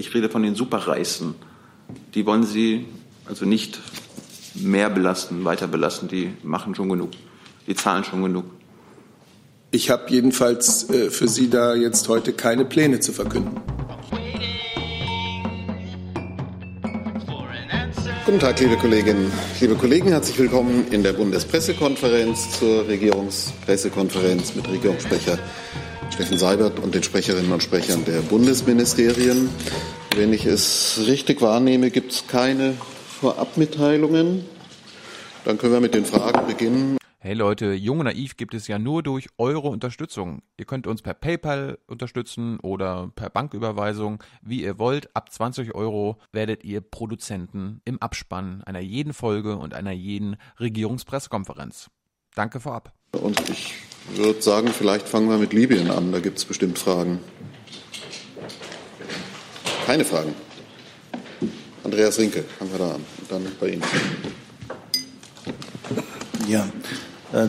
Ich rede von den Superreichsten. Die wollen Sie also nicht mehr belasten, weiter belasten. Die machen schon genug. Die zahlen schon genug. Ich habe jedenfalls äh, für Sie da jetzt heute keine Pläne zu verkünden. Guten Tag, liebe Kolleginnen, liebe Kollegen. Herzlich willkommen in der Bundespressekonferenz zur Regierungspressekonferenz mit Regierungssprecher Steffen Seibert und den Sprecherinnen und Sprechern der Bundesministerien. Wenn ich es richtig wahrnehme, gibt es keine Vorabmitteilungen. Dann können wir mit den Fragen beginnen. Hey Leute, Jung und Naiv gibt es ja nur durch eure Unterstützung. Ihr könnt uns per PayPal unterstützen oder per Banküberweisung, wie ihr wollt. Ab 20 Euro werdet ihr Produzenten im Abspann einer jeden Folge und einer jeden Regierungspressekonferenz. Danke vorab. Und ich würde sagen, vielleicht fangen wir mit Libyen an. Da gibt es bestimmt Fragen. Keine Fragen. Andreas Rinke, fangen wir da an. Und dann bei Ihnen. Ja,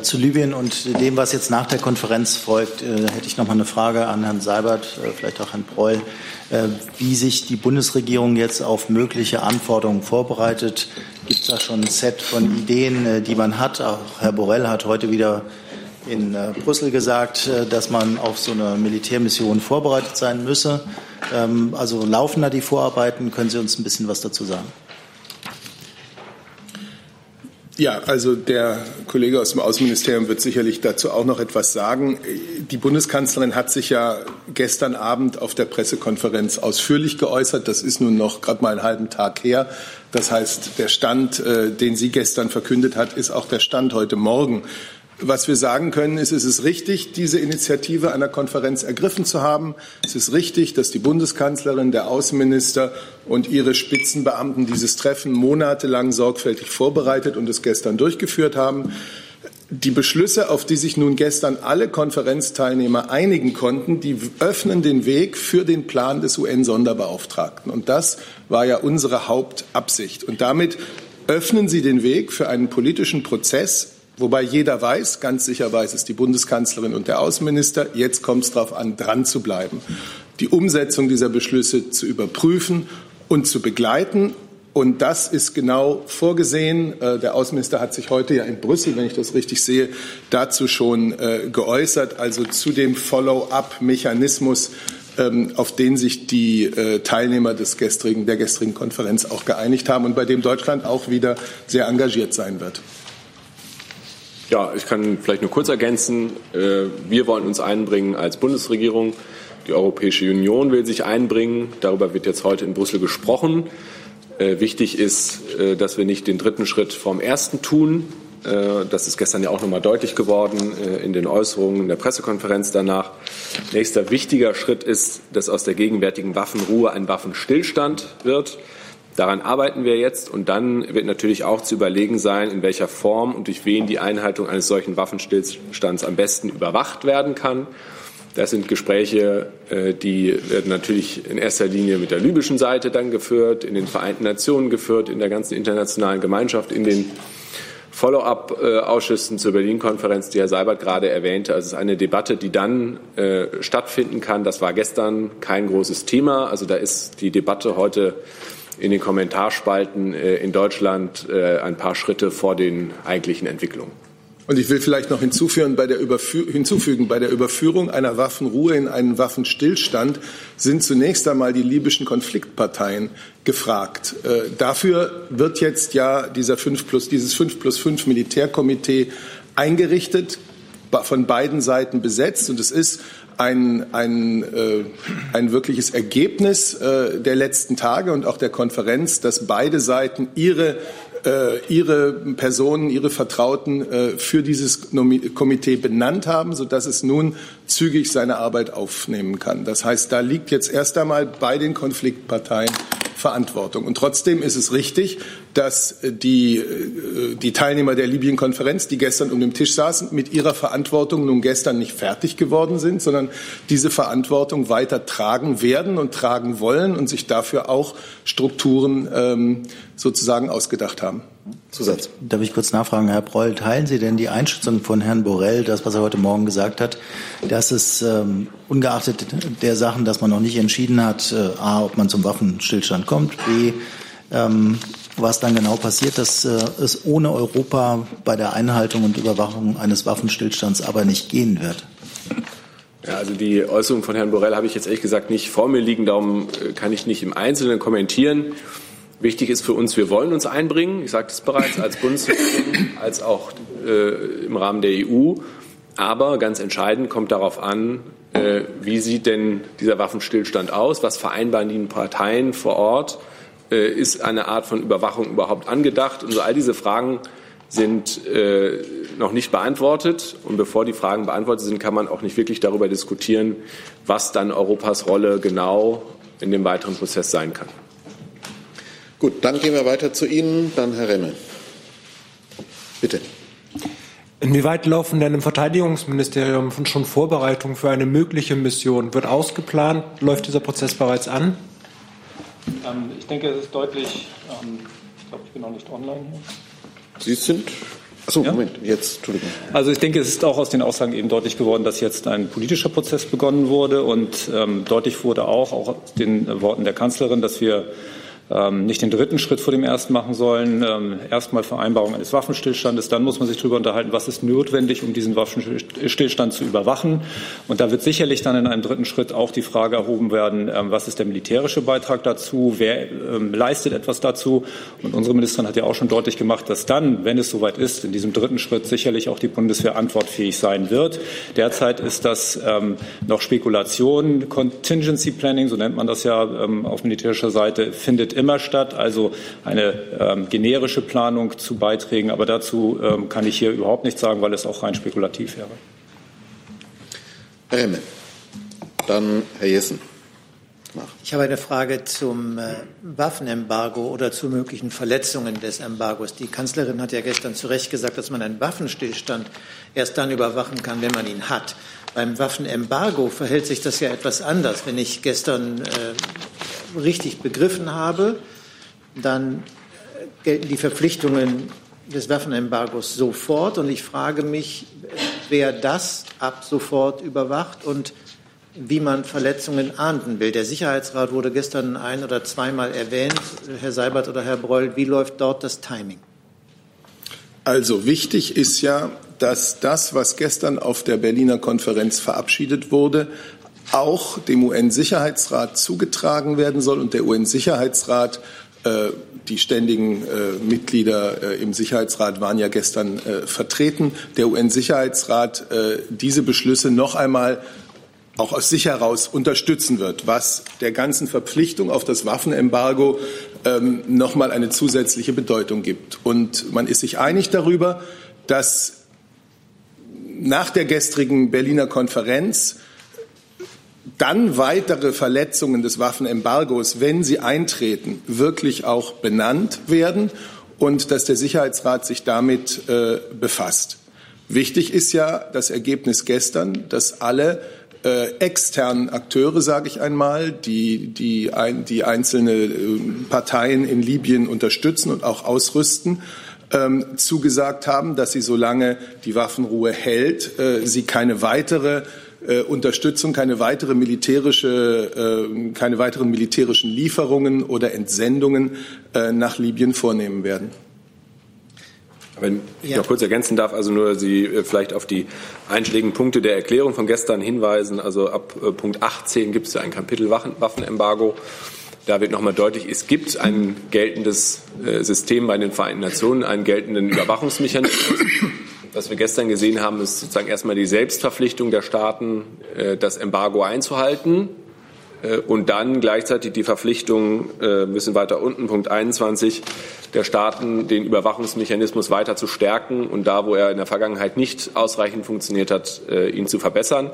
zu Libyen und dem, was jetzt nach der Konferenz folgt, äh, hätte ich noch mal eine Frage an Herrn Seibert, äh, vielleicht auch Herrn Breul, wie sich die Bundesregierung jetzt auf mögliche Anforderungen vorbereitet. Gibt es da schon ein Set von Ideen, die man hat? Auch Herr Borrell hat heute wieder in Brüssel gesagt, dass man auf so eine Militärmission vorbereitet sein müsse. Ähm, also laufen da die Vorarbeiten? Können Sie uns ein bisschen was dazu sagen? Ja, also der Kollege aus dem Außenministerium wird sicherlich dazu auch noch etwas sagen. Die Bundeskanzlerin hat sich ja gestern Abend auf der Pressekonferenz ausführlich geäußert. Das ist nun noch gerade mal einen halben Tag her. Das heißt, der Stand, äh, den sie gestern verkündet hat, ist auch der Stand heute Morgen. Was wir sagen können, ist, es ist richtig, diese Initiative einer Konferenz ergriffen zu haben. Es ist richtig, dass die Bundeskanzlerin, der Außenminister und ihre Spitzenbeamten dieses Treffen monatelang sorgfältig vorbereitet und es gestern durchgeführt haben. Die Beschlüsse, auf die sich nun gestern alle Konferenzteilnehmer einigen konnten, die öffnen den Weg für den Plan des UN-Sonderbeauftragten. Und das war ja unsere Hauptabsicht. Und damit öffnen sie den Weg für einen politischen Prozess, Wobei jeder weiß, ganz sicher weiß es die Bundeskanzlerin und der Außenminister, jetzt kommt es darauf an, dran zu bleiben, die Umsetzung dieser Beschlüsse zu überprüfen und zu begleiten. Und das ist genau vorgesehen. Äh, der Außenminister hat sich heute ja in Brüssel, wenn ich das richtig sehe, dazu schon äh, geäußert, also zu dem Follow-up-Mechanismus, ähm, auf den sich die äh, Teilnehmer des gestrigen, der gestrigen Konferenz auch geeinigt haben und bei dem Deutschland auch wieder sehr engagiert sein wird. Ja, ich kann vielleicht nur kurz ergänzen. Äh, wir wollen uns einbringen als Bundesregierung. Die Europäische Union will sich einbringen. Darüber wird jetzt heute in Brüssel gesprochen. Äh, wichtig ist, äh, dass wir nicht den dritten Schritt vom ersten tun. Das ist gestern ja auch noch mal deutlich geworden in den Äußerungen in der Pressekonferenz danach. Nächster wichtiger Schritt ist, dass aus der gegenwärtigen Waffenruhe ein Waffenstillstand wird. Daran arbeiten wir jetzt und dann wird natürlich auch zu überlegen sein, in welcher Form und durch wen die Einhaltung eines solchen Waffenstillstands am besten überwacht werden kann. Das sind Gespräche, äh, die werden natürlich in erster Linie mit der libyschen Seite dann geführt, in den Vereinten Nationen geführt, in der ganzen internationalen Gemeinschaft, in den Follow-up-Ausschüssen zur Berlin-Konferenz, die Herr Seibert gerade erwähnte. Also es ist eine Debatte, die dann äh, stattfinden kann. Das war gestern kein großes Thema. Also da ist die Debatte heute in den Kommentarspalten äh, in Deutschland äh, ein paar Schritte vor den eigentlichen Entwicklungen. Und ich will vielleicht noch hinzufügen bei, der hinzufügen, bei der Überführung einer Waffenruhe in einen Waffenstillstand sind zunächst einmal die libyschen Konfliktparteien gefragt. Äh, dafür wird jetzt ja dieser 5 plus, dieses 5 plus 5 Militärkomitee eingerichtet, von beiden Seiten besetzt. Und es ist ein, ein, äh, ein wirkliches Ergebnis äh, der letzten Tage und auch der Konferenz, dass beide Seiten ihre äh, ihre Personen, ihre Vertrauten äh, für dieses Komitee benannt haben, sodass es nun zügig seine Arbeit aufnehmen kann. Das heißt, da liegt jetzt erst einmal bei den Konfliktparteien Verantwortung. Und trotzdem ist es richtig, dass die, die Teilnehmer der Libyen-Konferenz, die gestern um den Tisch saßen, mit ihrer Verantwortung nun gestern nicht fertig geworden sind, sondern diese Verantwortung weiter tragen werden und tragen wollen und sich dafür auch Strukturen ähm, sozusagen ausgedacht haben. Zusatz. Darf ich kurz nachfragen, Herr Broll, teilen Sie denn die Einschätzung von Herrn Borrell, das, was er heute Morgen gesagt hat, dass es ähm, ungeachtet der Sachen, dass man noch nicht entschieden hat, äh, a, ob man zum Waffenstillstand kommt, b, ähm, was dann genau passiert, dass äh, es ohne Europa bei der Einhaltung und Überwachung eines Waffenstillstands aber nicht gehen wird? Ja, also die Äußerung von Herrn Borrell habe ich jetzt ehrlich gesagt nicht vor mir liegen, darum äh, kann ich nicht im Einzelnen kommentieren. Wichtig ist für uns, wir wollen uns einbringen, ich sagte es bereits, als Bundesregierung, als auch äh, im Rahmen der EU. Aber ganz entscheidend kommt darauf an, äh, wie sieht denn dieser Waffenstillstand aus? Was vereinbaren die Parteien vor Ort? Äh, ist eine Art von Überwachung überhaupt angedacht? Und so all diese Fragen sind äh, noch nicht beantwortet. Und bevor die Fragen beantwortet sind, kann man auch nicht wirklich darüber diskutieren, was dann Europas Rolle genau in dem weiteren Prozess sein kann. Gut, dann gehen wir weiter zu Ihnen. Dann Herr Remme. Bitte. Inwieweit laufen denn im Verteidigungsministerium schon Vorbereitungen für eine mögliche Mission? Wird ausgeplant? Läuft dieser Prozess bereits an? Ähm, ich denke, es ist deutlich. Ähm, ich glaube, ich bin noch nicht online hier. Sie sind Achso, ja? Moment, jetzt, Entschuldigung. Also ich denke, es ist auch aus den Aussagen eben deutlich geworden, dass jetzt ein politischer Prozess begonnen wurde und ähm, deutlich wurde auch, auch aus den Worten der Kanzlerin, dass wir ähm, nicht den dritten Schritt vor dem ersten machen sollen. Ähm, erstmal Vereinbarung eines Waffenstillstandes, dann muss man sich darüber unterhalten, was ist notwendig, um diesen Waffenstillstand zu überwachen. Und da wird sicherlich dann in einem dritten Schritt auch die Frage erhoben werden, ähm, was ist der militärische Beitrag dazu, wer ähm, leistet etwas dazu. Und unsere Ministerin hat ja auch schon deutlich gemacht, dass dann, wenn es soweit ist, in diesem dritten Schritt sicherlich auch die Bundeswehr antwortfähig sein wird. Derzeit ist das ähm, noch Spekulation. Contingency Planning, so nennt man das ja ähm, auf militärischer Seite, findet immer statt, also eine ähm, generische Planung zu Beiträgen. Aber dazu ähm, kann ich hier überhaupt nichts sagen, weil es auch rein spekulativ wäre. Herr Hemme. Dann Herr Jessen. Ich habe eine Frage zum äh, Waffenembargo oder zu möglichen Verletzungen des Embargos. Die Kanzlerin hat ja gestern zu Recht gesagt, dass man einen Waffenstillstand erst dann überwachen kann, wenn man ihn hat. Beim Waffenembargo verhält sich das ja etwas anders. Wenn ich gestern äh, richtig begriffen habe, dann gelten die Verpflichtungen des Waffenembargos sofort. Und ich frage mich, wer das ab sofort überwacht und wie man Verletzungen ahnden will. Der Sicherheitsrat wurde gestern ein- oder zweimal erwähnt. Herr Seibert oder Herr Breul, wie läuft dort das Timing? Also wichtig ist ja, dass das, was gestern auf der Berliner Konferenz verabschiedet wurde, auch dem UN-Sicherheitsrat zugetragen werden soll und der UN-Sicherheitsrat äh, die ständigen äh, Mitglieder äh, im Sicherheitsrat waren ja gestern vertreten. Der UN-Sicherheitsrat diese Beschlüsse noch einmal auch aus sich heraus unterstützen wird, was der ganzen Verpflichtung auf das Waffenembargo ähm, noch mal eine zusätzliche Bedeutung gibt. Und man ist sich einig darüber, dass nach der gestrigen Berliner Konferenz dann weitere Verletzungen des Waffenembargos, wenn sie eintreten, wirklich auch benannt werden und dass der Sicherheitsrat sich damit äh, befasst. Wichtig ist ja das Ergebnis gestern, dass alle äh, externen Akteure, sage ich einmal, die, die, ein, die einzelne äh, Parteien in Libyen unterstützen und auch ausrüsten, ähm, zugesagt haben, dass sie, solange die Waffenruhe hält, äh, sie keine weitere äh, Unterstützung, keine weitere militärische, äh, keine weiteren militärischen Lieferungen oder Entsendungen äh, nach Libyen vornehmen werden. Wenn ich ja. noch kurz ergänzen darf, also nur Sie äh, vielleicht auf die einschlägigen Punkte der Erklärung von gestern hinweisen. Also ab äh, Punkt 18 gibt es ja ein Kapitel Waffenembargo. Da wird nochmal deutlich, es gibt ein geltendes System bei den Vereinten Nationen, einen geltenden Überwachungsmechanismus. Was wir gestern gesehen haben, ist sozusagen erstmal die Selbstverpflichtung der Staaten, das Embargo einzuhalten. Und dann gleichzeitig die Verpflichtung, ein bisschen weiter unten, Punkt 21, der Staaten, den Überwachungsmechanismus weiter zu stärken und da, wo er in der Vergangenheit nicht ausreichend funktioniert hat, äh, ihn zu verbessern.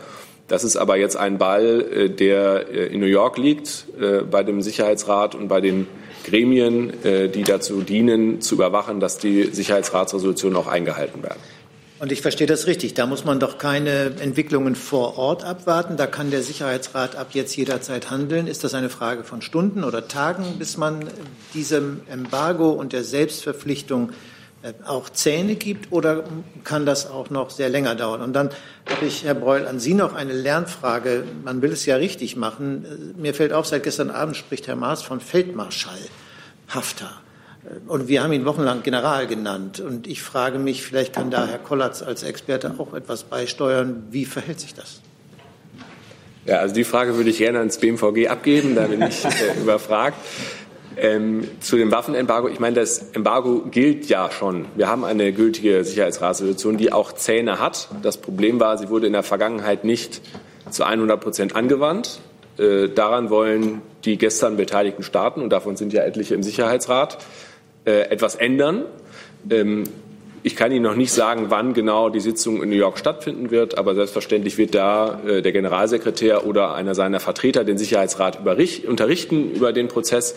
Das ist aber jetzt ein Ball, der in New York liegt, bei dem Sicherheitsrat und bei den Gremien, die dazu dienen, zu überwachen, dass die Sicherheitsratsresolutionen auch eingehalten werden. Und ich verstehe das richtig. Da muss man doch keine Entwicklungen vor Ort abwarten. Da kann der Sicherheitsrat ab jetzt jederzeit handeln. Ist das eine Frage von Stunden oder Tagen, bis man diesem Embargo und der Selbstverpflichtung äh, auch Zähne gibt oder kann das auch noch sehr länger dauern? Und dann habe ich, Herr Breul, an Sie noch eine Lernfrage. Man will es ja richtig machen. Mir fällt auf, seit gestern Abend spricht Herr Maas von Feldmarschall Haftar. Und wir haben ihn wochenlang General genannt. Und ich frage mich, vielleicht kann da Herr Kollatz als Experte auch etwas beisteuern. Wie verhält sich das? Ja, also die Frage würde ich gerne ans BMVG abgeben, da bin ich äh, überfragt. Ähm, zu dem Waffenembargo, ich meine, das Embargo gilt ja schon. Wir haben eine gültige Sicherheitsratsresolution, die auch Zähne hat. Das Problem war, sie wurde in der Vergangenheit nicht zu 100 Prozent angewandt. Äh, daran wollen die gestern beteiligten Staaten, und davon sind ja etliche im Sicherheitsrat, etwas ändern. Ähm, ich kann Ihnen noch nicht sagen, wann genau die Sitzung in New York stattfinden wird, aber selbstverständlich wird da äh, der Generalsekretär oder einer seiner Vertreter den Sicherheitsrat unterrichten über den Prozess.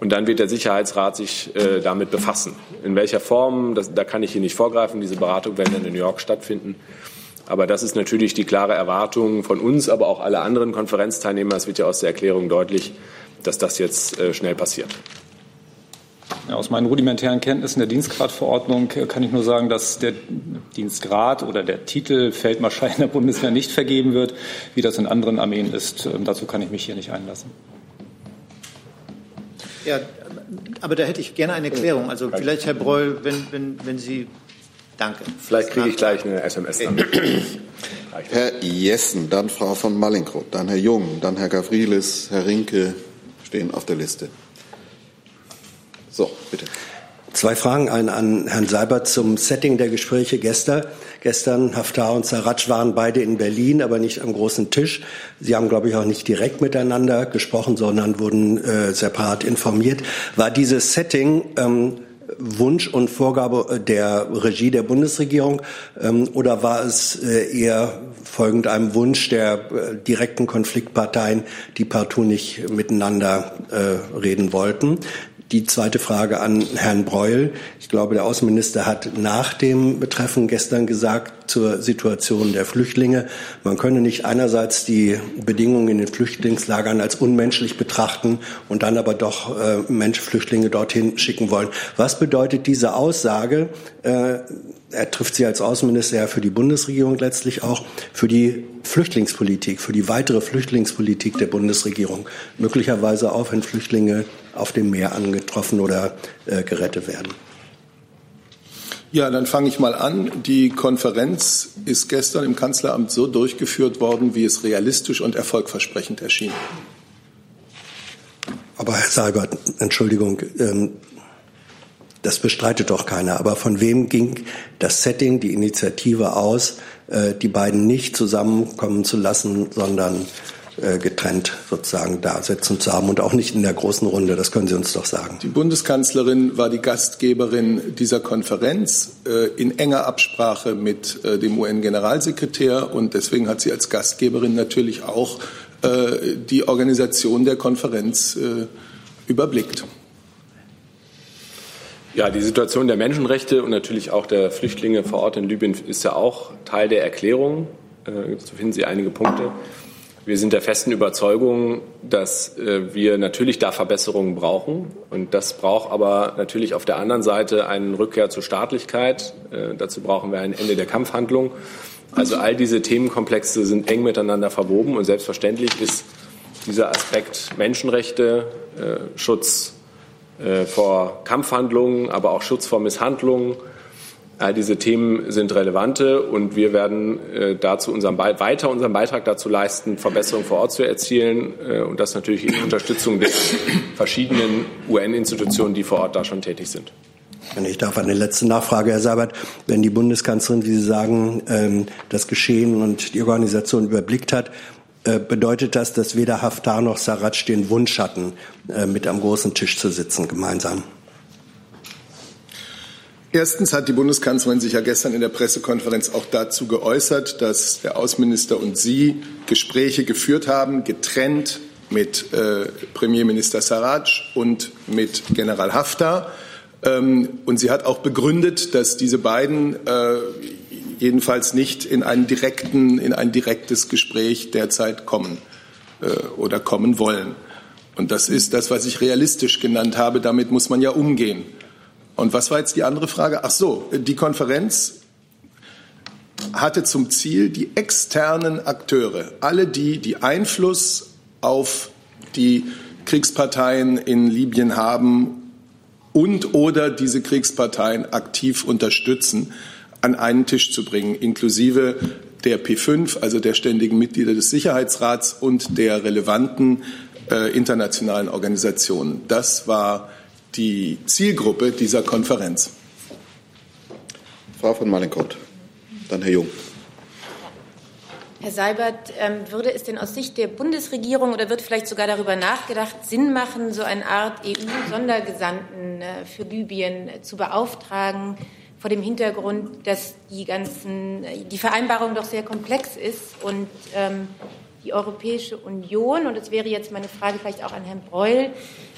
Und dann wird der Sicherheitsrat sich äh, damit befassen. In welcher Form, das, da kann ich hier nicht vorgreifen. Diese Beratung werden dann in New York stattfinden. Aber das ist natürlich die klare Erwartung von uns, aber auch alle anderen Konferenzteilnehmer. Es wird ja aus der Erklärung deutlich, dass das jetzt äh, schnell passiert. Ja, aus meinen rudimentären Kenntnissen der Dienstgradverordnung kann ich nur sagen, dass der Dienstgrad oder der Titel Feldmarschall in der Bundeswehr nicht vergeben wird, wie das in anderen Armeen ist. Ähm, dazu kann ich mich hier nicht einlassen. Ja, aber da hätte ich gerne eine Erklärung. Also vielleicht, Herr Breul, wenn, wenn, wenn Sie Danke. Vielleicht kriege ich gleich eine SMS dann. Herr Jessen, dann Frau von Mallinckrodt, dann Herr Jung, dann Herr Gavrilis, Herr Rinke stehen auf der Liste. Bitte. Zwei Fragen, eine an Herrn Seibert zum Setting der Gespräche gestern. Gestern Haftar und Saratsch waren beide in Berlin, aber nicht am großen Tisch. Sie haben, glaube ich, auch nicht direkt miteinander gesprochen, sondern wurden äh, separat informiert. War dieses Setting ähm, Wunsch und Vorgabe der Regie der Bundesregierung ähm, oder war es äh, eher folgend einem Wunsch der äh, direkten Konfliktparteien, die partout nicht miteinander äh, reden wollten? Die zweite Frage an Herrn Breul. Ich glaube, der Außenminister hat nach dem Betreffen gestern gesagt zur Situation der Flüchtlinge, man könne nicht einerseits die Bedingungen in den Flüchtlingslagern als unmenschlich betrachten und dann aber doch äh, Menschen, Flüchtlinge dorthin schicken wollen. Was bedeutet diese Aussage? Äh, er trifft sie als Außenminister ja für die Bundesregierung letztlich auch für die Flüchtlingspolitik, für die weitere Flüchtlingspolitik der Bundesregierung. Möglicherweise auch, wenn Flüchtlinge auf dem Meer angetroffen oder äh, gerettet werden. Ja, dann fange ich mal an. Die Konferenz ist gestern im Kanzleramt so durchgeführt worden, wie es realistisch und erfolgversprechend erschien. Aber Herr Seibert, Entschuldigung, ähm, das bestreitet doch keiner. Aber von wem ging das Setting, die Initiative aus, äh, die beiden nicht zusammenkommen zu lassen, sondern äh, getrennt sozusagen da sitzen zu haben und auch nicht in der großen Runde. Das können Sie uns doch sagen. Die Bundeskanzlerin war die Gastgeberin dieser Konferenz äh, in enger Absprache mit dem UN-Generalsekretär und deswegen hat sie als Gastgeberin natürlich auch die Organisation der Konferenz überblickt. Ja, die Situation der Menschenrechte und natürlich auch der Flüchtlinge vor Ort in Libyen ist ja auch Teil der Erklärung. So finden Sie einige Punkte. Wir sind der festen Überzeugung, dass äh, wir natürlich da Verbesserungen brauchen. Und das braucht aber natürlich auf der anderen Seite eine Rückkehr zur Staatlichkeit. Äh, dazu brauchen wir ein Ende der Kampfhandlung. Also all diese Themenkomplexe sind eng miteinander verwoben. Und selbstverständlich ist dieser Aspekt Menschenrechte, äh, vor Kampfhandlungen, aber auch Schutz vor Misshandlungen, All diese Themen sind relevante und wir werden äh, dazu unseren weiter unseren Beitrag dazu leisten, Verbesserungen vor Ort zu erzielen äh, und das natürlich in Unterstützung der verschiedenen UN-Institutionen, die vor Ort da schon tätig sind. Wenn ich darf, eine letzte Nachfrage, Herr Seibert. Wenn die Bundeskanzlerin, wie Sie sagen, ähm, das Geschehen und die Organisation überblickt hat, bedeutet das, dass weder Haftar noch Sarraj den Wunsch hatten, mit am großen Tisch zu sitzen gemeinsam? Erstens hat die Bundeskanzlerin sich ja gestern in der Pressekonferenz auch dazu geäußert, dass der Außenminister und sie Gespräche geführt haben, getrennt mit äh, Premierminister Sarraj und mit General Haftar. Ähm, und sie hat auch begründet, dass diese beiden äh, jedenfalls nicht in, einen direkten, in ein direktes Gespräch derzeit kommen äh, oder kommen wollen. Und das ist das, was ich realistisch genannt habe. Damit muss man ja umgehen. Und was war jetzt die andere Frage? Ach so, die Konferenz hatte zum Ziel, die externen Akteure, alle die, die Einfluss auf die Kriegsparteien in Libyen haben und oder diese Kriegsparteien aktiv unterstützen, an einen Tisch zu bringen, inklusive der P5, also der ständigen Mitglieder des Sicherheitsrats und der relevanten äh, internationalen Organisationen. Das war die Zielgruppe dieser Konferenz. Frau von Malenkott, dann Herr Jung. Herr Seibert, ähm, würde es denn aus Sicht der Bundesregierung oder wird vielleicht sogar darüber nachgedacht, Sinn machen, so eine Art EU-Sondergesandten äh, für Libyen äh, zu beauftragen, vor dem Hintergrund, dass die ganzen, die Vereinbarung doch sehr komplex ist und ähm, die Europäische Union, und das wäre jetzt meine Frage vielleicht auch an Herrn Breul,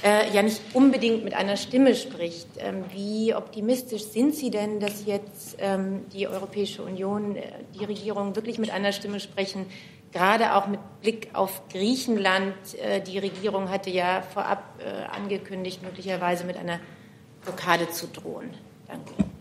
äh, ja nicht unbedingt mit einer Stimme spricht. Ähm, wie optimistisch sind Sie denn, dass jetzt ähm, die Europäische Union, äh, die Regierung wirklich mit einer Stimme sprechen, gerade auch mit Blick auf Griechenland? Äh, die Regierung hatte ja vorab äh, angekündigt, möglicherweise mit einer Blockade zu drohen. Danke.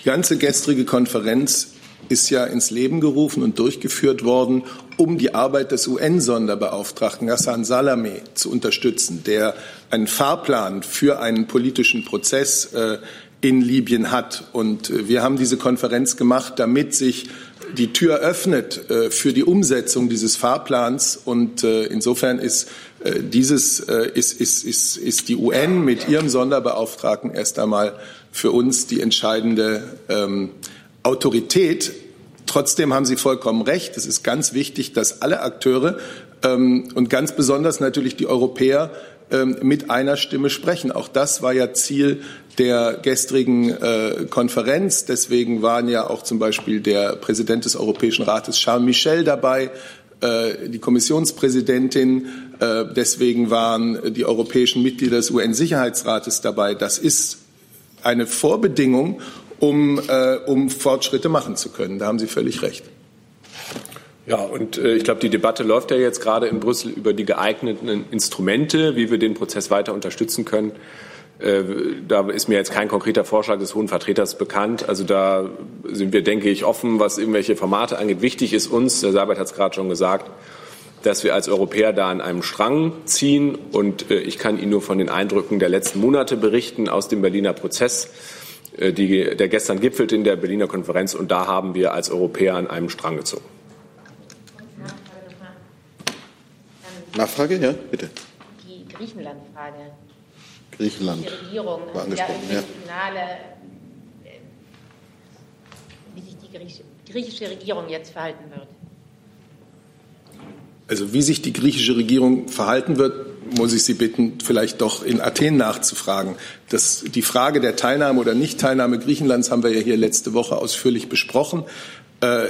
Die ganze gestrige Konferenz ist ja ins Leben gerufen und durchgeführt worden, um die Arbeit des UN-Sonderbeauftragten Hassan Salameh zu unterstützen, der einen Fahrplan für einen politischen Prozess äh, in Libyen hat. Und äh, wir haben diese Konferenz gemacht, damit sich die Tür öffnet äh, für die Umsetzung dieses Fahrplans. Und insofern ist dieses ist, ist, ist, ist die UN mit ihrem Sonderbeauftragten erst einmal für uns die entscheidende ähm, Autorität. Trotzdem haben Sie vollkommen recht. Es ist ganz wichtig, dass alle Akteure ähm, und ganz besonders natürlich die Europäer ähm, mit einer Stimme sprechen. Auch das war ja Ziel der gestrigen äh, Konferenz. Deswegen waren ja auch zum Beispiel der Präsident des Europäischen Rates Charles Michel dabei, äh, die Kommissionspräsidentin. Äh, deswegen waren die europäischen Mitglieder des UN-Sicherheitsrates dabei. Das ist eine Vorbedingung, um, äh, um Fortschritte machen zu können. Da haben Sie völlig recht. Ja, und äh, ich glaube, die Debatte läuft ja jetzt gerade in Brüssel über die geeigneten Instrumente, wie wir den Prozess weiter unterstützen können. Äh, da ist mir jetzt kein konkreter Vorschlag des Hohen Vertreters bekannt. Also da sind wir, denke ich, offen, was irgendwelche Formate angeht. Wichtig ist uns, der Seibert hat es gerade schon gesagt, dass wir als Europäer da an einem Strang ziehen. Und äh, ich kann Ihnen nur von den Eindrücken der letzten Monate berichten aus dem Berliner Prozess. Äh, die, der gestern gipfelte in der Berliner Konferenz und da haben wir als Europäer an einem Strang gezogen. Nachfrage, ja, bitte. Die Griechenland-Frage. Griechenland. Die Regierung war angesprochen, ja, ja. Finale, äh, wie sich die griechische Regierung jetzt verhalten wird. Also wie sich die griechische Regierung verhalten wird, muss ich Sie bitten, vielleicht doch in Athen nachzufragen. Das, die Frage der Teilnahme oder Nichtteilnahme Griechenlands haben wir ja hier letzte Woche ausführlich besprochen. Äh,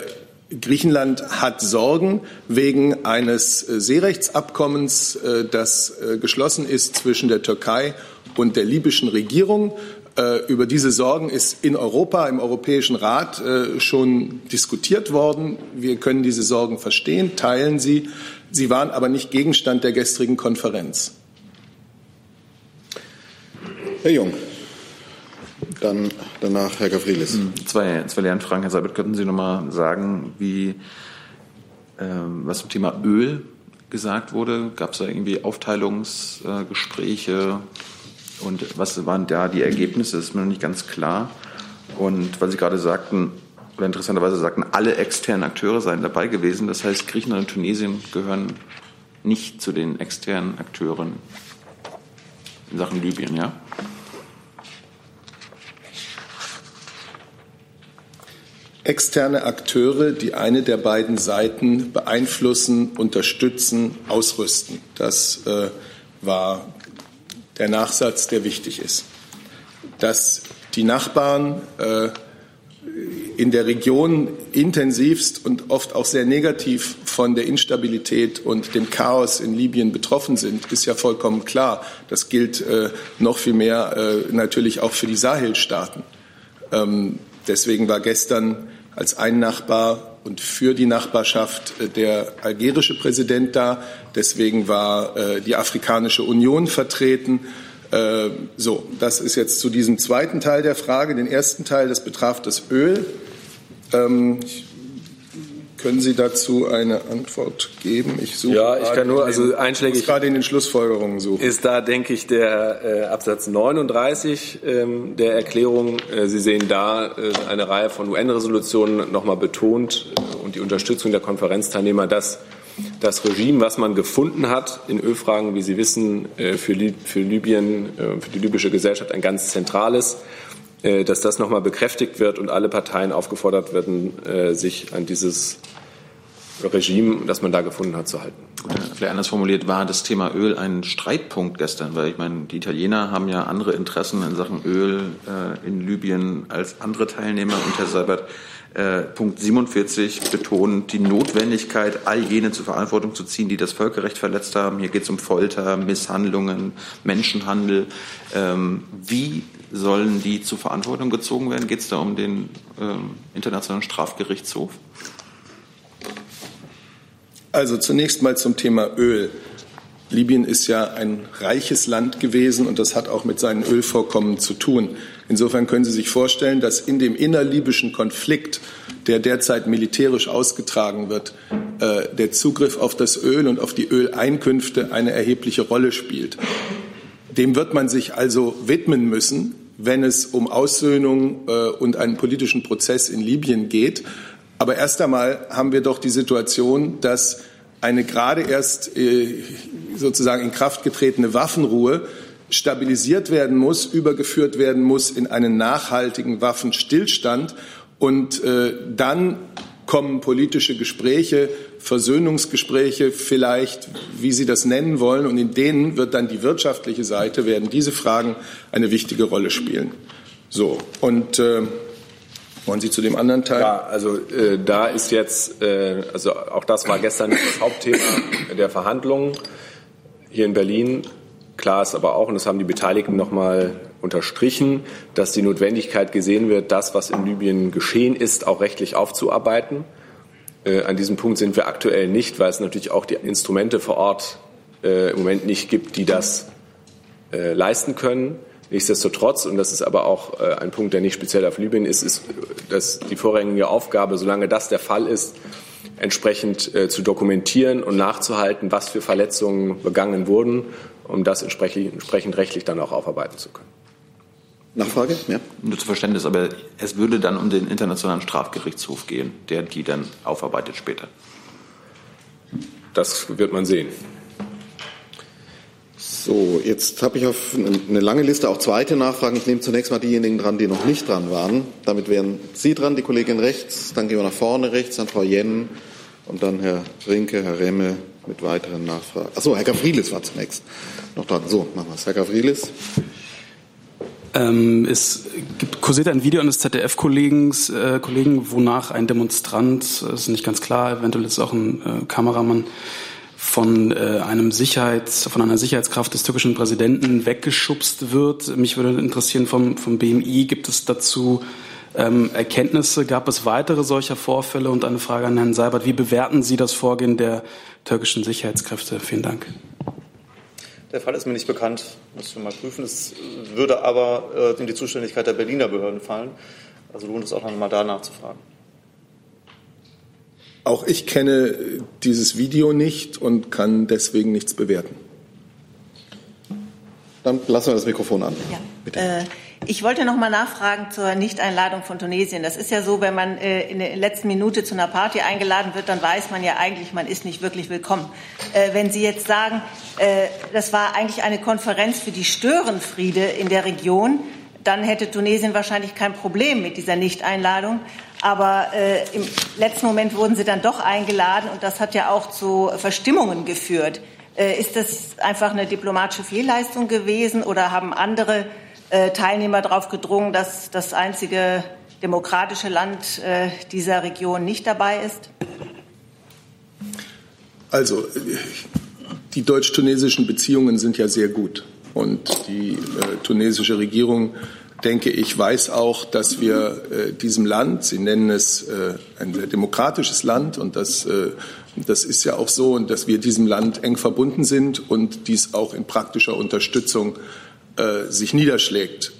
Griechenland hat Sorgen wegen eines äh, Seerechtsabkommens, äh, das äh, geschlossen ist zwischen der Türkei und der libyschen Regierung. Äh, über diese Sorgen ist in Europa, im Europäischen Rat äh, schon diskutiert worden. Wir können diese Sorgen verstehen, teilen sie. Sie waren aber nicht Gegenstand der gestrigen Konferenz. Herr Jung, dann danach Herr Gavrilis. Hm, zwei, zwei Lernfragen. Herr Seibert, könnten Sie noch mal sagen, wie, ähm, was zum Thema Öl gesagt wurde? Gab es da irgendwie Aufteilungsgespräche? Und was waren da die Ergebnisse? Das ist mir noch nicht ganz klar. Und weil Sie gerade sagten, oder interessanterweise sagten, alle externen Akteure seien dabei gewesen. Das heißt, Griechenland und Tunesien gehören nicht zu den externen Akteuren in Sachen Libyen, ja? Externe Akteure, die eine der beiden Seiten beeinflussen, unterstützen, ausrüsten. Das äh, war der Nachsatz, der wichtig ist. Dass die Nachbarn äh, in der Region intensivst und oft auch sehr negativ von der Instabilität und dem Chaos in Libyen betroffen sind, ist ja vollkommen klar. Das gilt äh, noch viel mehr äh, natürlich auch für die Sahelstaaten. Ähm, deswegen war gestern als ein Nachbar und für die Nachbarschaft äh, der algerische Präsident da. Deswegen war äh, die Afrikanische Union vertreten. Äh, so, das ist jetzt zu diesem zweiten Teil der Frage. Den ersten Teil, das betraf das Öl. Ähm, können Sie dazu eine Antwort geben? Ich suche ja, ich kann nur, also einschlägig. gerade in den Schlussfolgerungen suchen. Ist da, denke ich, der äh, Absatz 39 ähm, der Erklärung. Äh, Sie sehen da äh, eine Reihe von UN-Resolutionen nochmal betont äh, und die Unterstützung der Konferenzteilnehmer, dass das Regime, was man gefunden hat in Ölfragen, wie Sie wissen, äh, für, Lib für Libyen, äh, für die libysche Gesellschaft ein ganz zentrales äh, dass das nochmal bekräftigt wird und alle Parteien aufgefordert werden, sich an dieses Regime, das man da gefunden hat, zu halten. Vielleicht anders formuliert, war das Thema Öl ein Streitpunkt gestern, weil ich meine, die Italiener haben ja andere Interessen in Sachen Öl in Libyen als andere Teilnehmer und Herr Seibert äh, Punkt 47 betont die Notwendigkeit, all jene zur Verantwortung zu ziehen, die das Völkerrecht verletzt haben. Hier geht es um Folter, Misshandlungen, Menschenhandel. Ähm, wie sollen die zur Verantwortung gezogen werden? Geht es da um den ähm, Internationalen Strafgerichtshof? Also zunächst mal zum Thema Öl. Libyen ist ja ein reiches Land gewesen und das hat auch mit seinen Ölvorkommen zu tun. Insofern können Sie sich vorstellen, dass in dem innerlibyschen Konflikt, der derzeit militärisch ausgetragen wird, äh, der Zugriff auf das Öl und auf die Öleinkünfte eine erhebliche Rolle spielt. Dem wird man sich also widmen müssen, wenn es um Aussöhnung äh, und einen politischen Prozess in Libyen geht. Aber erst einmal haben wir doch die Situation, dass eine gerade erst äh, sozusagen in Kraft getretene Waffenruhe stabilisiert werden muss, übergeführt werden muss in einen nachhaltigen Waffenstillstand. Und äh, dann kommen politische Gespräche, Versöhnungsgespräche vielleicht, wie Sie das nennen wollen. Und in denen wird dann die wirtschaftliche Seite, werden diese Fragen eine wichtige Rolle spielen. So, und äh, wollen Sie zu dem anderen Teil? Ja, also äh, da ist jetzt, äh, also auch das war gestern das Hauptthema der Verhandlungen hier in Berlin. Klar ist aber auch, und das haben die Beteiligten noch mal unterstrichen, dass die Notwendigkeit gesehen wird, das, was in Libyen geschehen ist, auch rechtlich aufzuarbeiten. Äh, an diesem Punkt sind wir aktuell nicht, weil es natürlich auch die Instrumente vor Ort äh, im Moment nicht gibt, die das äh, leisten können. Nichtsdestotrotz, und das ist aber auch äh, ein Punkt, der nicht speziell auf Libyen ist, ist dass die vorrangige Aufgabe, solange das der Fall ist, entsprechend äh, zu dokumentieren und nachzuhalten, was für Verletzungen begangen wurden, um das entsprechend, entsprechend rechtlich dann auch aufarbeiten zu können. Nachfrage? Ja. Nur zu Verständnis, aber es würde dann um den Internationalen Strafgerichtshof gehen, der die dann aufarbeitet später. Das wird man sehen. So, jetzt habe ich auf eine lange Liste auch zweite Nachfragen. Ich nehme zunächst mal diejenigen dran, die noch nicht dran waren. Damit wären Sie dran, die Kollegin rechts. Dann gehen wir nach vorne rechts, dann Frau Jen und dann Herr Rinke, Herr Remme mit weiteren Nachfragen. Achso, Herr Gavrilis war zunächst noch dran. So, machen wir es. Herr Gavrilis. Ähm, es gibt kursiert ein Video eines ZDF-Kollegen, äh, Kollegen, wonach ein Demonstrant, das ist nicht ganz klar, eventuell ist auch ein äh, Kameramann, von äh, einem Sicherheits, von einer Sicherheitskraft des türkischen Präsidenten weggeschubst wird. Mich würde interessieren vom, vom BMI, gibt es dazu ähm, Erkenntnisse? Gab es weitere solcher Vorfälle? Und eine Frage an Herrn Seibert. Wie bewerten Sie das Vorgehen der türkischen Sicherheitskräfte? Vielen Dank. Der Fall ist mir nicht bekannt, muss ich mal prüfen. Es würde aber äh, in die Zuständigkeit der Berliner Behörden fallen. Also lohnt es auch noch mal da nachzufragen. Auch ich kenne dieses Video nicht und kann deswegen nichts bewerten. Dann lassen wir das Mikrofon an. Ja. Bitte. Äh, ich wollte noch mal nachfragen zur Nichteinladung von Tunesien. Das ist ja so, wenn man äh, in der letzten Minute zu einer Party eingeladen wird, dann weiß man ja eigentlich, man ist nicht wirklich willkommen. Äh, wenn Sie jetzt sagen, äh, das war eigentlich eine Konferenz für die Störenfriede in der Region, dann hätte Tunesien wahrscheinlich kein Problem mit dieser Nichteinladung. Aber äh, im letzten Moment wurden sie dann doch eingeladen und das hat ja auch zu Verstimmungen geführt. Äh, ist das einfach eine diplomatische Fehlleistung gewesen oder haben andere äh, Teilnehmer darauf gedrungen, dass das einzige demokratische Land äh, dieser Region nicht dabei ist? Also, die deutsch-tunesischen Beziehungen sind ja sehr gut. Und die tunesische Regierung, denke ich, weiß auch, dass wir diesem Land, Sie nennen es ein sehr demokratisches Land, und das, äh, das ist ja auch so, dass wir diesem Land eng verbunden sind und dies auch in praktischer Unterstützung äh, sich niederschlägt.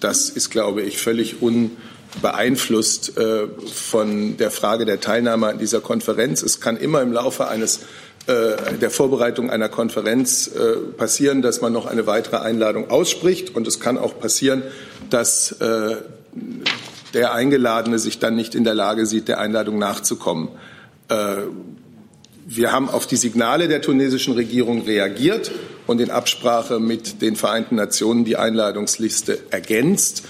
Das ist, glaube ich, völlig unbeeinflusst äh, von der Frage der Teilnahme an dieser Konferenz. Es kann immer im Laufe eines äh, der Vorbereitung einer Konferenz äh, passieren, dass man noch eine weitere Einladung ausspricht. Und es kann auch passieren, dass äh, der Eingeladene sich dann nicht in der Lage sieht, der Einladung nachzukommen. Wir haben auf die Signale der tunesischen Regierung reagiert und in Absprache mit den Vereinten Nationen die Einladungsliste ergänzt.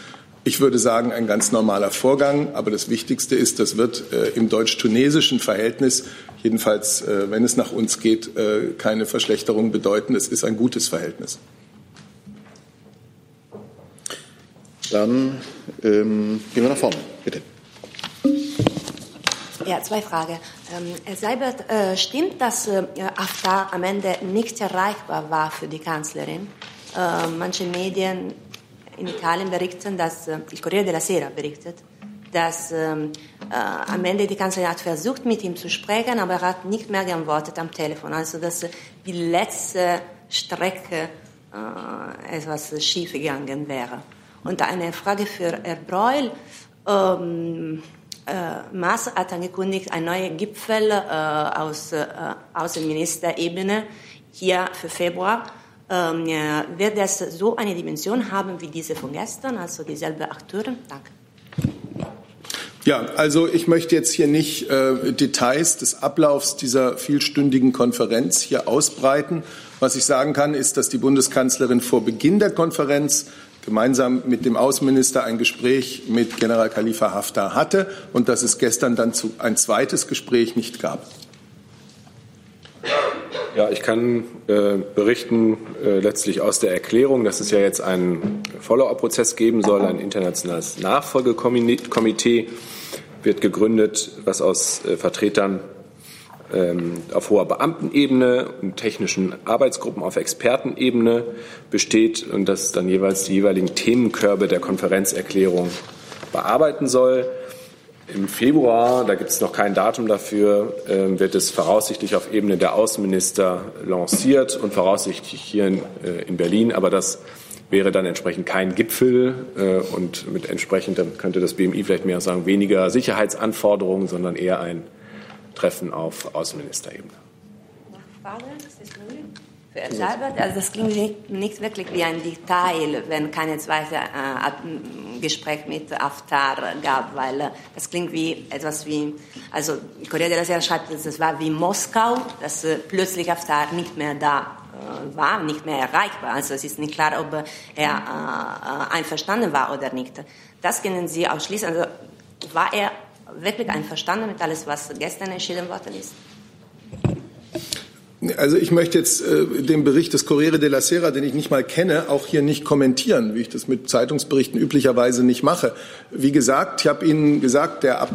Ich würde sagen, ein ganz normaler Vorgang. Aber das Wichtigste ist, das wird äh, im deutsch-tunesischen Verhältnis, jedenfalls äh, wenn es nach uns geht, äh, keine Verschlechterung bedeuten. Es ist ein gutes Verhältnis. Dann ähm, gehen wir nach vorne, bitte. Ja, zwei Fragen. Ähm, Seibert, äh, stimmt, dass äh, Haftar am Ende nicht erreichbar war für die Kanzlerin? Äh, manche Medien in Italien berichten, dass, äh, il Corriere della Sera berichtet, dass ähm, äh, am Ende die Kanzlerin hat versucht, mit ihm zu sprechen, aber er hat nicht mehr geantwortet am Telefon. Also, dass die letzte Strecke äh, etwas schief gegangen wäre. Und eine Frage für Herr Breul. Ähm, äh, Maas hat angekündigt, ein neuer Gipfel äh, aus äh, Außenministerebene hier für Februar. Ähm, wird das so eine Dimension haben wie diese von gestern, also dieselbe Akteure? Danke. Ja, also ich möchte jetzt hier nicht äh, Details des Ablaufs dieser vielstündigen Konferenz hier ausbreiten. Was ich sagen kann, ist, dass die Bundeskanzlerin vor Beginn der Konferenz gemeinsam mit dem Außenminister ein Gespräch mit General Khalifa Haftar hatte und dass es gestern dann zu ein zweites Gespräch nicht gab. Ja, ich kann äh, berichten äh, letztlich aus der Erklärung, dass es ja jetzt einen Follow-up-Prozess geben soll. Ein internationales Nachfolgekomitee wird gegründet, was aus äh, Vertretern auf hoher Beamtenebene und technischen Arbeitsgruppen auf Expertenebene besteht und das dann jeweils die jeweiligen Themenkörbe der Konferenzerklärung bearbeiten soll. Im Februar, da gibt es noch kein Datum dafür, ähm, wird es voraussichtlich auf Ebene der Außenminister lanciert und voraussichtlich hier in, äh, in Berlin. Aber das wäre dann entsprechend kein Gipfel äh, und mit entsprechend, dann könnte das BMI vielleicht mehr sagen, weniger Sicherheitsanforderungen, sondern eher ein Treffen auf Außenministerebene. Nachfrage, ist das möglich? Für also das klingt nicht, nicht, wirklich wie ein Detail, wenn keine zweite äh, Gespräch mit Haftar gab, weil äh, das klingt wie etwas wie, also Corriere della Sera schreibt, dass es war wie Moskau, dass äh, plötzlich Haftar nicht mehr da äh, war, nicht mehr erreichbar. Also es ist nicht klar, ob er äh, äh, einverstanden war oder nicht. Das können Sie ausschließen. Also war er wirklich einverstanden mit alles, was gestern entschieden worden ist? Also ich möchte jetzt äh, den Bericht des Corriere della Sera, den ich nicht mal kenne, auch hier nicht kommentieren, wie ich das mit Zeitungsberichten üblicherweise nicht mache. Wie gesagt, ich habe Ihnen gesagt, der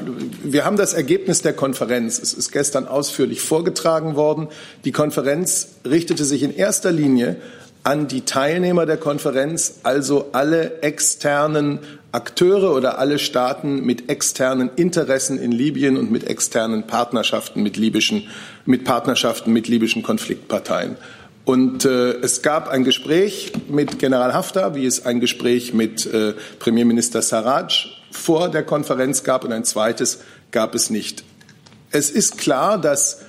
wir haben das Ergebnis der Konferenz. Es ist gestern ausführlich vorgetragen worden. Die Konferenz richtete sich in erster Linie an die Teilnehmer der Konferenz, also alle externen Akteure oder alle Staaten mit externen Interessen in Libyen und mit externen Partnerschaften mit libyschen, mit Partnerschaften mit libyschen Konfliktparteien. Und äh, es gab ein Gespräch mit General Haftar, wie es ein Gespräch mit äh, Premierminister Sarraj vor der Konferenz gab und ein zweites gab es nicht. Es ist klar, dass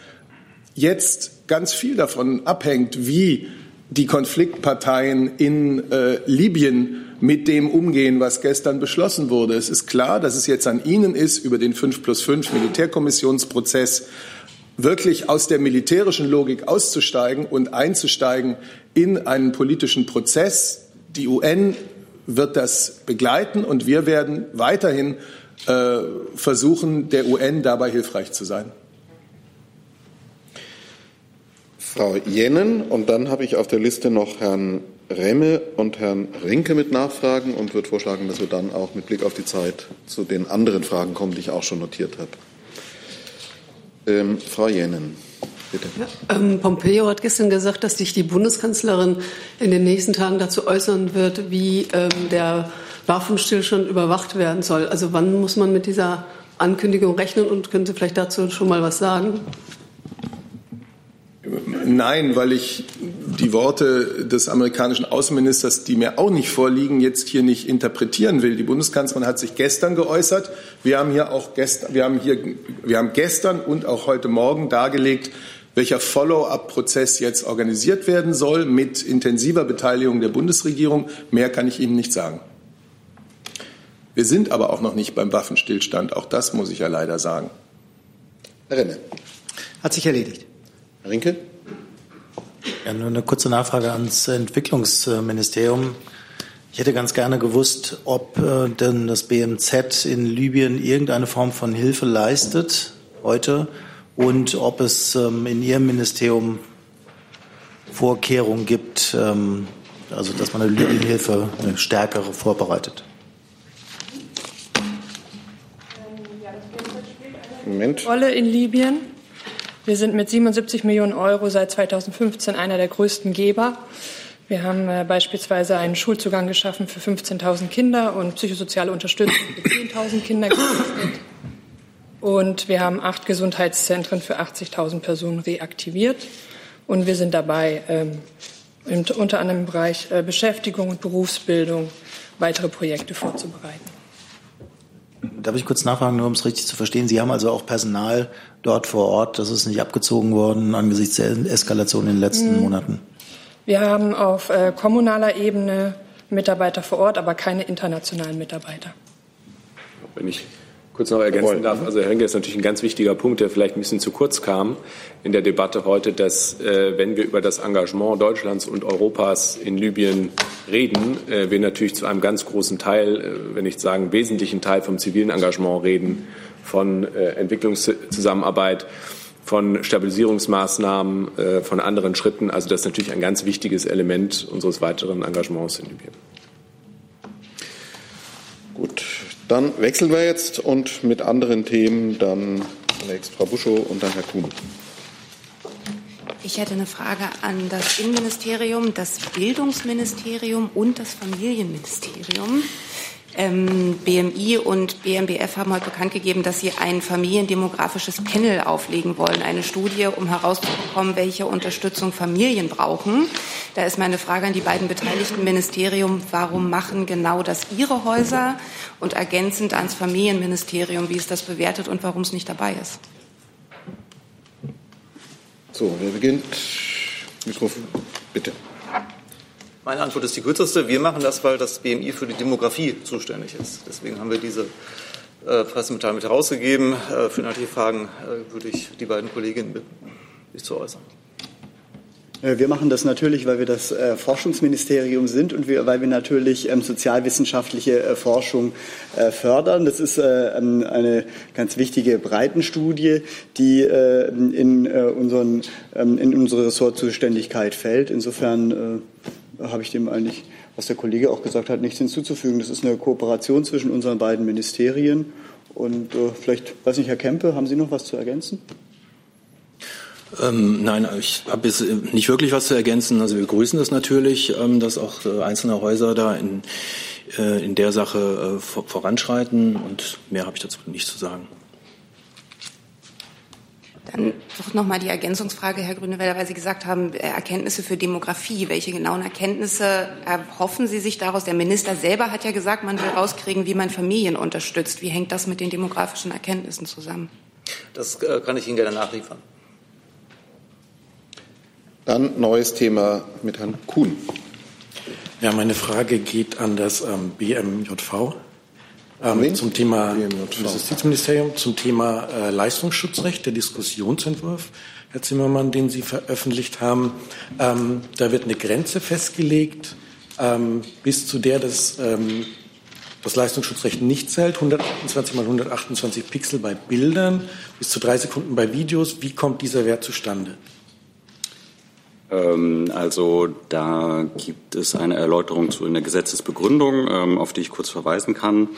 jetzt ganz viel davon abhängt, wie die Konfliktparteien in äh, Libyen mit dem umgehen, was gestern beschlossen wurde. Es ist klar, dass es jetzt an Ihnen ist, über den 5 plus 5 Militärkommissionsprozess wirklich aus der militärischen Logik auszusteigen und einzusteigen in einen politischen Prozess. Die UN wird das begleiten und wir werden weiterhin äh, versuchen, der UN dabei hilfreich zu sein. Frau Jennen und dann habe ich auf der Liste noch Herrn Remme und Herrn Rinke mit Nachfragen und würde vorschlagen, dass wir dann auch mit Blick auf die Zeit zu den anderen Fragen kommen, die ich auch schon notiert habe. Ähm, Frau Jänen, bitte. Ja, ähm, Pompeo hat gestern gesagt, dass sich die Bundeskanzlerin in den nächsten Tagen dazu äußern wird, wie ähm, der Waffenstillstand überwacht werden soll. Also wann muss man mit dieser Ankündigung rechnen und können Sie vielleicht dazu schon mal was sagen? Nein, weil ich die Worte des amerikanischen Außenministers, die mir auch nicht vorliegen, jetzt hier nicht interpretieren will. Die Bundeskanzlerin hat sich gestern geäußert. Wir haben hier auch gestern, wir haben hier, wir haben gestern und auch heute Morgen dargelegt, welcher Follow-up-Prozess jetzt organisiert werden soll mit intensiver Beteiligung der Bundesregierung. Mehr kann ich Ihnen nicht sagen. Wir sind aber auch noch nicht beim Waffenstillstand. Auch das muss ich ja leider sagen. Herr Renne. Hat sich erledigt. Herr Rinke. Ja, nur eine kurze Nachfrage ans Entwicklungsministerium. Ich hätte ganz gerne gewusst, ob äh, denn das BMZ in Libyen irgendeine Form von Hilfe leistet heute und ob es ähm, in Ihrem Ministerium Vorkehrungen gibt, ähm, also dass man eine Libyen-Hilfe eine stärkere vorbereitet. Moment. Rolle in Libyen. Wir sind mit 77 Millionen Euro seit 2015 einer der größten Geber. Wir haben äh, beispielsweise einen Schulzugang geschaffen für 15.000 Kinder und psychosoziale Unterstützung für 10.000 Kinder. Und wir haben acht Gesundheitszentren für 80.000 Personen reaktiviert. Und wir sind dabei, ähm, unter anderem im Bereich äh, Beschäftigung und Berufsbildung weitere Projekte vorzubereiten. Darf ich kurz nachfragen, nur um es richtig zu verstehen? Sie haben also auch Personal dort vor Ort. Das ist nicht abgezogen worden angesichts der Eskalation in den letzten mhm. Monaten. Wir haben auf äh, kommunaler Ebene Mitarbeiter vor Ort, aber keine internationalen Mitarbeiter. Wenn ich kurz noch ergänzen darf. Also Herr Henke ist natürlich ein ganz wichtiger Punkt, der vielleicht ein bisschen zu kurz kam in der Debatte heute, dass äh, wenn wir über das Engagement Deutschlands und Europas in Libyen reden, äh, wir natürlich zu einem ganz großen Teil, äh, wenn nicht sagen wesentlichen Teil vom zivilen Engagement reden, von äh, Entwicklungszusammenarbeit von Stabilisierungsmaßnahmen, äh, von anderen Schritten. Also das ist natürlich ein ganz wichtiges Element unseres weiteren Engagements in Libyen. Gut, dann wechseln wir jetzt und mit anderen Themen dann zunächst Frau Buschow und dann Herr Kuhn. Ich hätte eine Frage an das Innenministerium, das Bildungsministerium und das Familienministerium. Ähm, BMI und BMBF haben heute bekannt gegeben, dass sie ein familiendemografisches Panel auflegen wollen, eine Studie, um herauszubekommen, welche Unterstützung Familien brauchen. Da ist meine Frage an die beiden beteiligten Ministerien, warum machen genau das Ihre Häuser und ergänzend ans Familienministerium, wie ist das bewertet und warum es nicht dabei ist? So, wer beginnt? Mikrofon, bitte. Meine Antwort ist die kürzeste. Wir machen das, weil das BMI für die Demografie zuständig ist. Deswegen haben wir diese äh, Pressemitteilung mit herausgegeben. Äh, für inhaltliche Fragen äh, würde ich die beiden Kolleginnen bitten, sich zu äußern. Äh, wir machen das natürlich, weil wir das äh, Forschungsministerium sind und wir, weil wir natürlich ähm, sozialwissenschaftliche äh, Forschung äh, fördern. Das ist äh, ähm, eine ganz wichtige Breitenstudie, die äh, in, unseren, ähm, in unsere Ressortzuständigkeit fällt. Insofern habe ich dem eigentlich, was der Kollege auch gesagt hat, nichts hinzuzufügen. Das ist eine Kooperation zwischen unseren beiden Ministerien. Und äh, vielleicht, weiß nicht, Herr Kempe, haben Sie noch was zu ergänzen? Ähm, nein, ich habe jetzt nicht wirklich was zu ergänzen. Also wir begrüßen das natürlich, ähm, dass auch äh, einzelne Häuser da in, äh, in der Sache äh, voranschreiten. Und mehr habe ich dazu nicht zu sagen. Dann doch nochmal die Ergänzungsfrage, Herr Grünewälder, weil Sie gesagt haben, äh, Erkenntnisse für Demografie. Welche genauen Erkenntnisse erhoffen Sie sich daraus? Der Minister selber hat ja gesagt, man will rauskriegen, wie man Familien unterstützt. Wie hängt das mit den demografischen Erkenntnissen zusammen? Das äh, kann ich Ihnen gerne nachliefern. Dann neues Thema mit Herrn Kuhn. Ja, meine Frage geht an das ähm, BMJV ähm, zum Thema das Justizministerium, zum Thema äh, Leistungsschutzrecht, der Diskussionsentwurf, Herr Zimmermann, den Sie veröffentlicht haben. Ähm, da wird eine Grenze festgelegt, ähm, bis zu der das, ähm, das Leistungsschutzrecht nicht zählt, 128 mal 128 Pixel bei Bildern, bis zu drei Sekunden bei Videos. Wie kommt dieser Wert zustande? Ähm, also da gibt es eine Erläuterung zu in der Gesetzesbegründung, ähm, auf die ich kurz verweisen kann.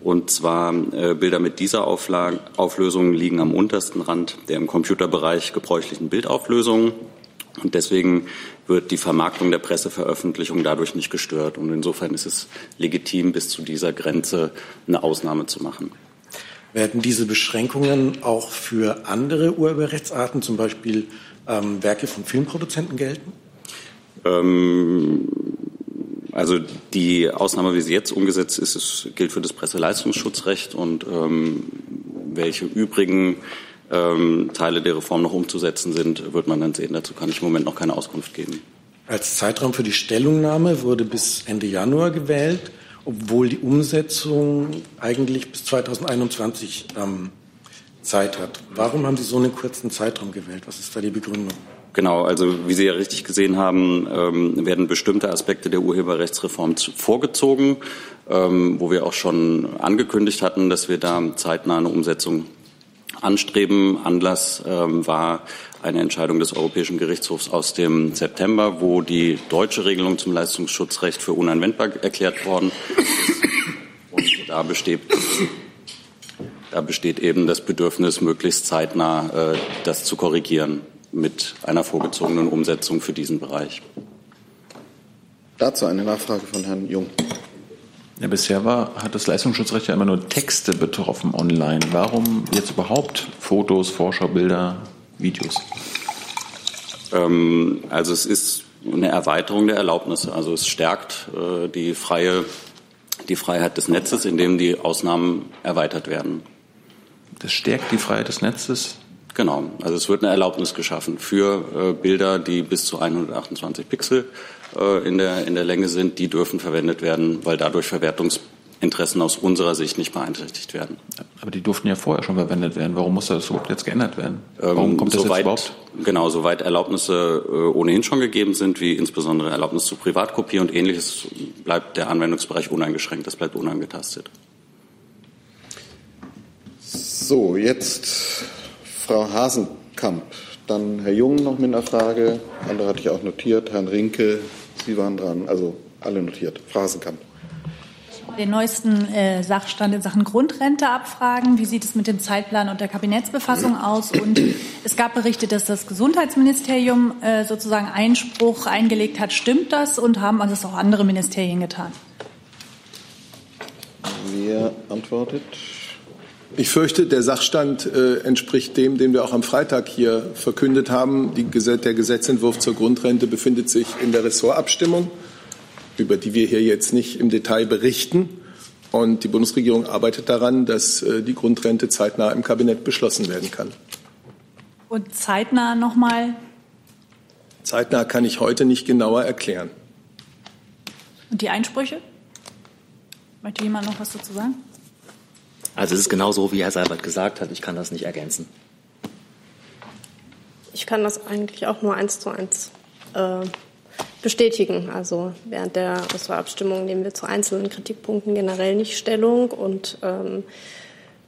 Und zwar äh, Bilder mit dieser Auflösung liegen am untersten Rand der im Computerbereich gebräuchlichen Bildauflösung. Und deswegen wird die Vermarktung der Presseveröffentlichung dadurch nicht gestört. Und insofern ist es legitim, bis zu dieser Grenze eine Ausnahme zu machen. Werden diese Beschränkungen auch für andere Urheberrechtsarten, zum Beispiel ähm, Werke von Filmproduzenten gelten? Ähm, also die Ausnahme, wie sie jetzt umgesetzt ist, ist gilt für das Presseleistungsschutzrecht und ähm, welche übrigen ähm, Teile der Reform noch umzusetzen sind, wird man dann sehen. Dazu kann ich im Moment noch keine Auskunft geben. Als Zeitraum für die Stellungnahme wurde bis Ende Januar gewählt, obwohl die Umsetzung eigentlich bis 2021 ähm, Zeit hat. Warum haben Sie so einen kurzen Zeitraum gewählt? Was ist da die Begründung? Genau, also wie Sie ja richtig gesehen haben, ähm, werden bestimmte Aspekte der Urheberrechtsreform vorgezogen, ähm, wo wir auch schon angekündigt hatten, dass wir da zeitnah eine Umsetzung anstreben. Anlass ähm, war eine Entscheidung des Europäischen Gerichtshofs aus dem September, wo die deutsche Regelung zum Leistungsschutzrecht für unanwendbar erklärt worden ist. Und da besteht, da besteht eben das Bedürfnis, möglichst zeitnah äh, das zu korrigieren mit einer vorgezogenen Umsetzung für diesen Bereich. Dazu eine Nachfrage von Herrn Jung. Ja, bisher war, hat das Leistungsschutzrecht ja immer nur Texte betroffen online. Warum jetzt überhaupt Fotos, Vorschaubilder, Videos? Ähm, also es ist eine Erweiterung der Erlaubnisse. Also es stärkt äh, die freie die Freiheit des Netzes, indem die Ausnahmen erweitert werden. Das stärkt die Freiheit des Netzes? Genau. Also es wird eine Erlaubnis geschaffen für äh, Bilder, die bis zu 128 Pixel äh, in, der, in der Länge sind. Die dürfen verwendet werden, weil dadurch Verwertungsinteressen aus unserer Sicht nicht beeinträchtigt werden. Aber die durften ja vorher schon verwendet werden. Warum muss das überhaupt jetzt geändert werden? Warum ähm, kommt das soweit, jetzt überhaupt? Genau, soweit Erlaubnisse äh, ohnehin schon gegeben sind, wie insbesondere Erlaubnis zur Privatkopie und ähnliches, bleibt der Anwendungsbereich uneingeschränkt. Das bleibt unangetastet. So, jetzt Frau Hasenkamp. Dann Herr Jung noch mit einer Frage. Andere hatte ich auch notiert. Herrn Rinke, Sie waren dran. Also alle notiert. Frau Hasenkamp. Den neuesten äh, Sachstand in Sachen Grundrente abfragen. Wie sieht es mit dem Zeitplan und der Kabinettsbefassung aus? Und es gab Berichte, dass das Gesundheitsministerium äh, sozusagen Einspruch eingelegt hat. Stimmt das? Und haben also das auch andere Ministerien getan? Wer antwortet? Ich fürchte, der Sachstand äh, entspricht dem, den wir auch am Freitag hier verkündet haben. Die, der Gesetzentwurf zur Grundrente befindet sich in der Ressortabstimmung, über die wir hier jetzt nicht im Detail berichten. Und die Bundesregierung arbeitet daran, dass äh, die Grundrente zeitnah im Kabinett beschlossen werden kann. Und zeitnah nochmal? Zeitnah kann ich heute nicht genauer erklären. Und die Einsprüche? Möchte jemand noch was dazu sagen? Also es ist genau so, wie Herr Seibert gesagt hat. Ich kann das nicht ergänzen. Ich kann das eigentlich auch nur eins zu eins äh, bestätigen. Also während der Ressortabstimmung nehmen wir zu einzelnen Kritikpunkten generell nicht Stellung und ähm,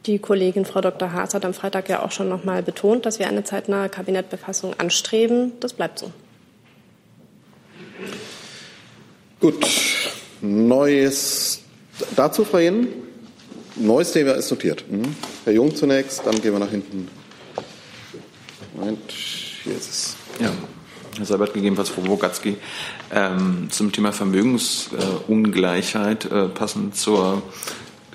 die Kollegin Frau Dr. Haas hat am Freitag ja auch schon noch mal betont, dass wir eine zeitnahe Kabinettbefassung anstreben. Das bleibt so. Gut. Neues dazu, Frau Jen? Neues Thema ist notiert. Mhm. Herr Jung zunächst, dann gehen wir nach hinten. Moment, hier ist es. Ja. Herr Seibert, gegebenenfalls Frau Wogatzki, ähm, zum Thema Vermögensungleichheit, äh, passend zur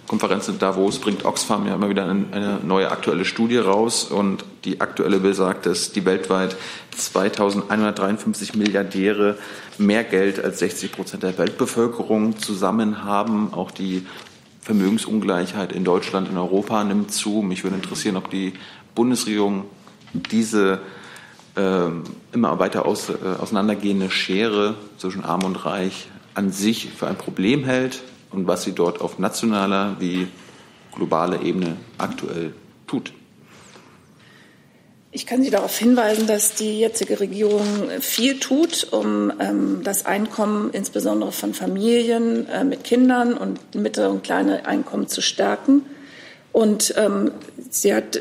Konferenz in Davos, bringt Oxfam ja immer wieder eine, eine neue aktuelle Studie raus und die aktuelle besagt, dass die weltweit 2153 Milliardäre mehr Geld als 60 Prozent der Weltbevölkerung zusammen haben. Auch die Vermögensungleichheit in Deutschland, in Europa nimmt zu. Mich würde interessieren, ob die Bundesregierung diese äh, immer weiter aus, äh, auseinandergehende Schere zwischen Arm und Reich an sich für ein Problem hält und was sie dort auf nationaler wie globaler Ebene aktuell tut. Ich kann Sie darauf hinweisen, dass die jetzige Regierung viel tut, um ähm, das Einkommen insbesondere von Familien äh, mit Kindern und mittlere und kleine Einkommen zu stärken. Und ähm, Sie hat,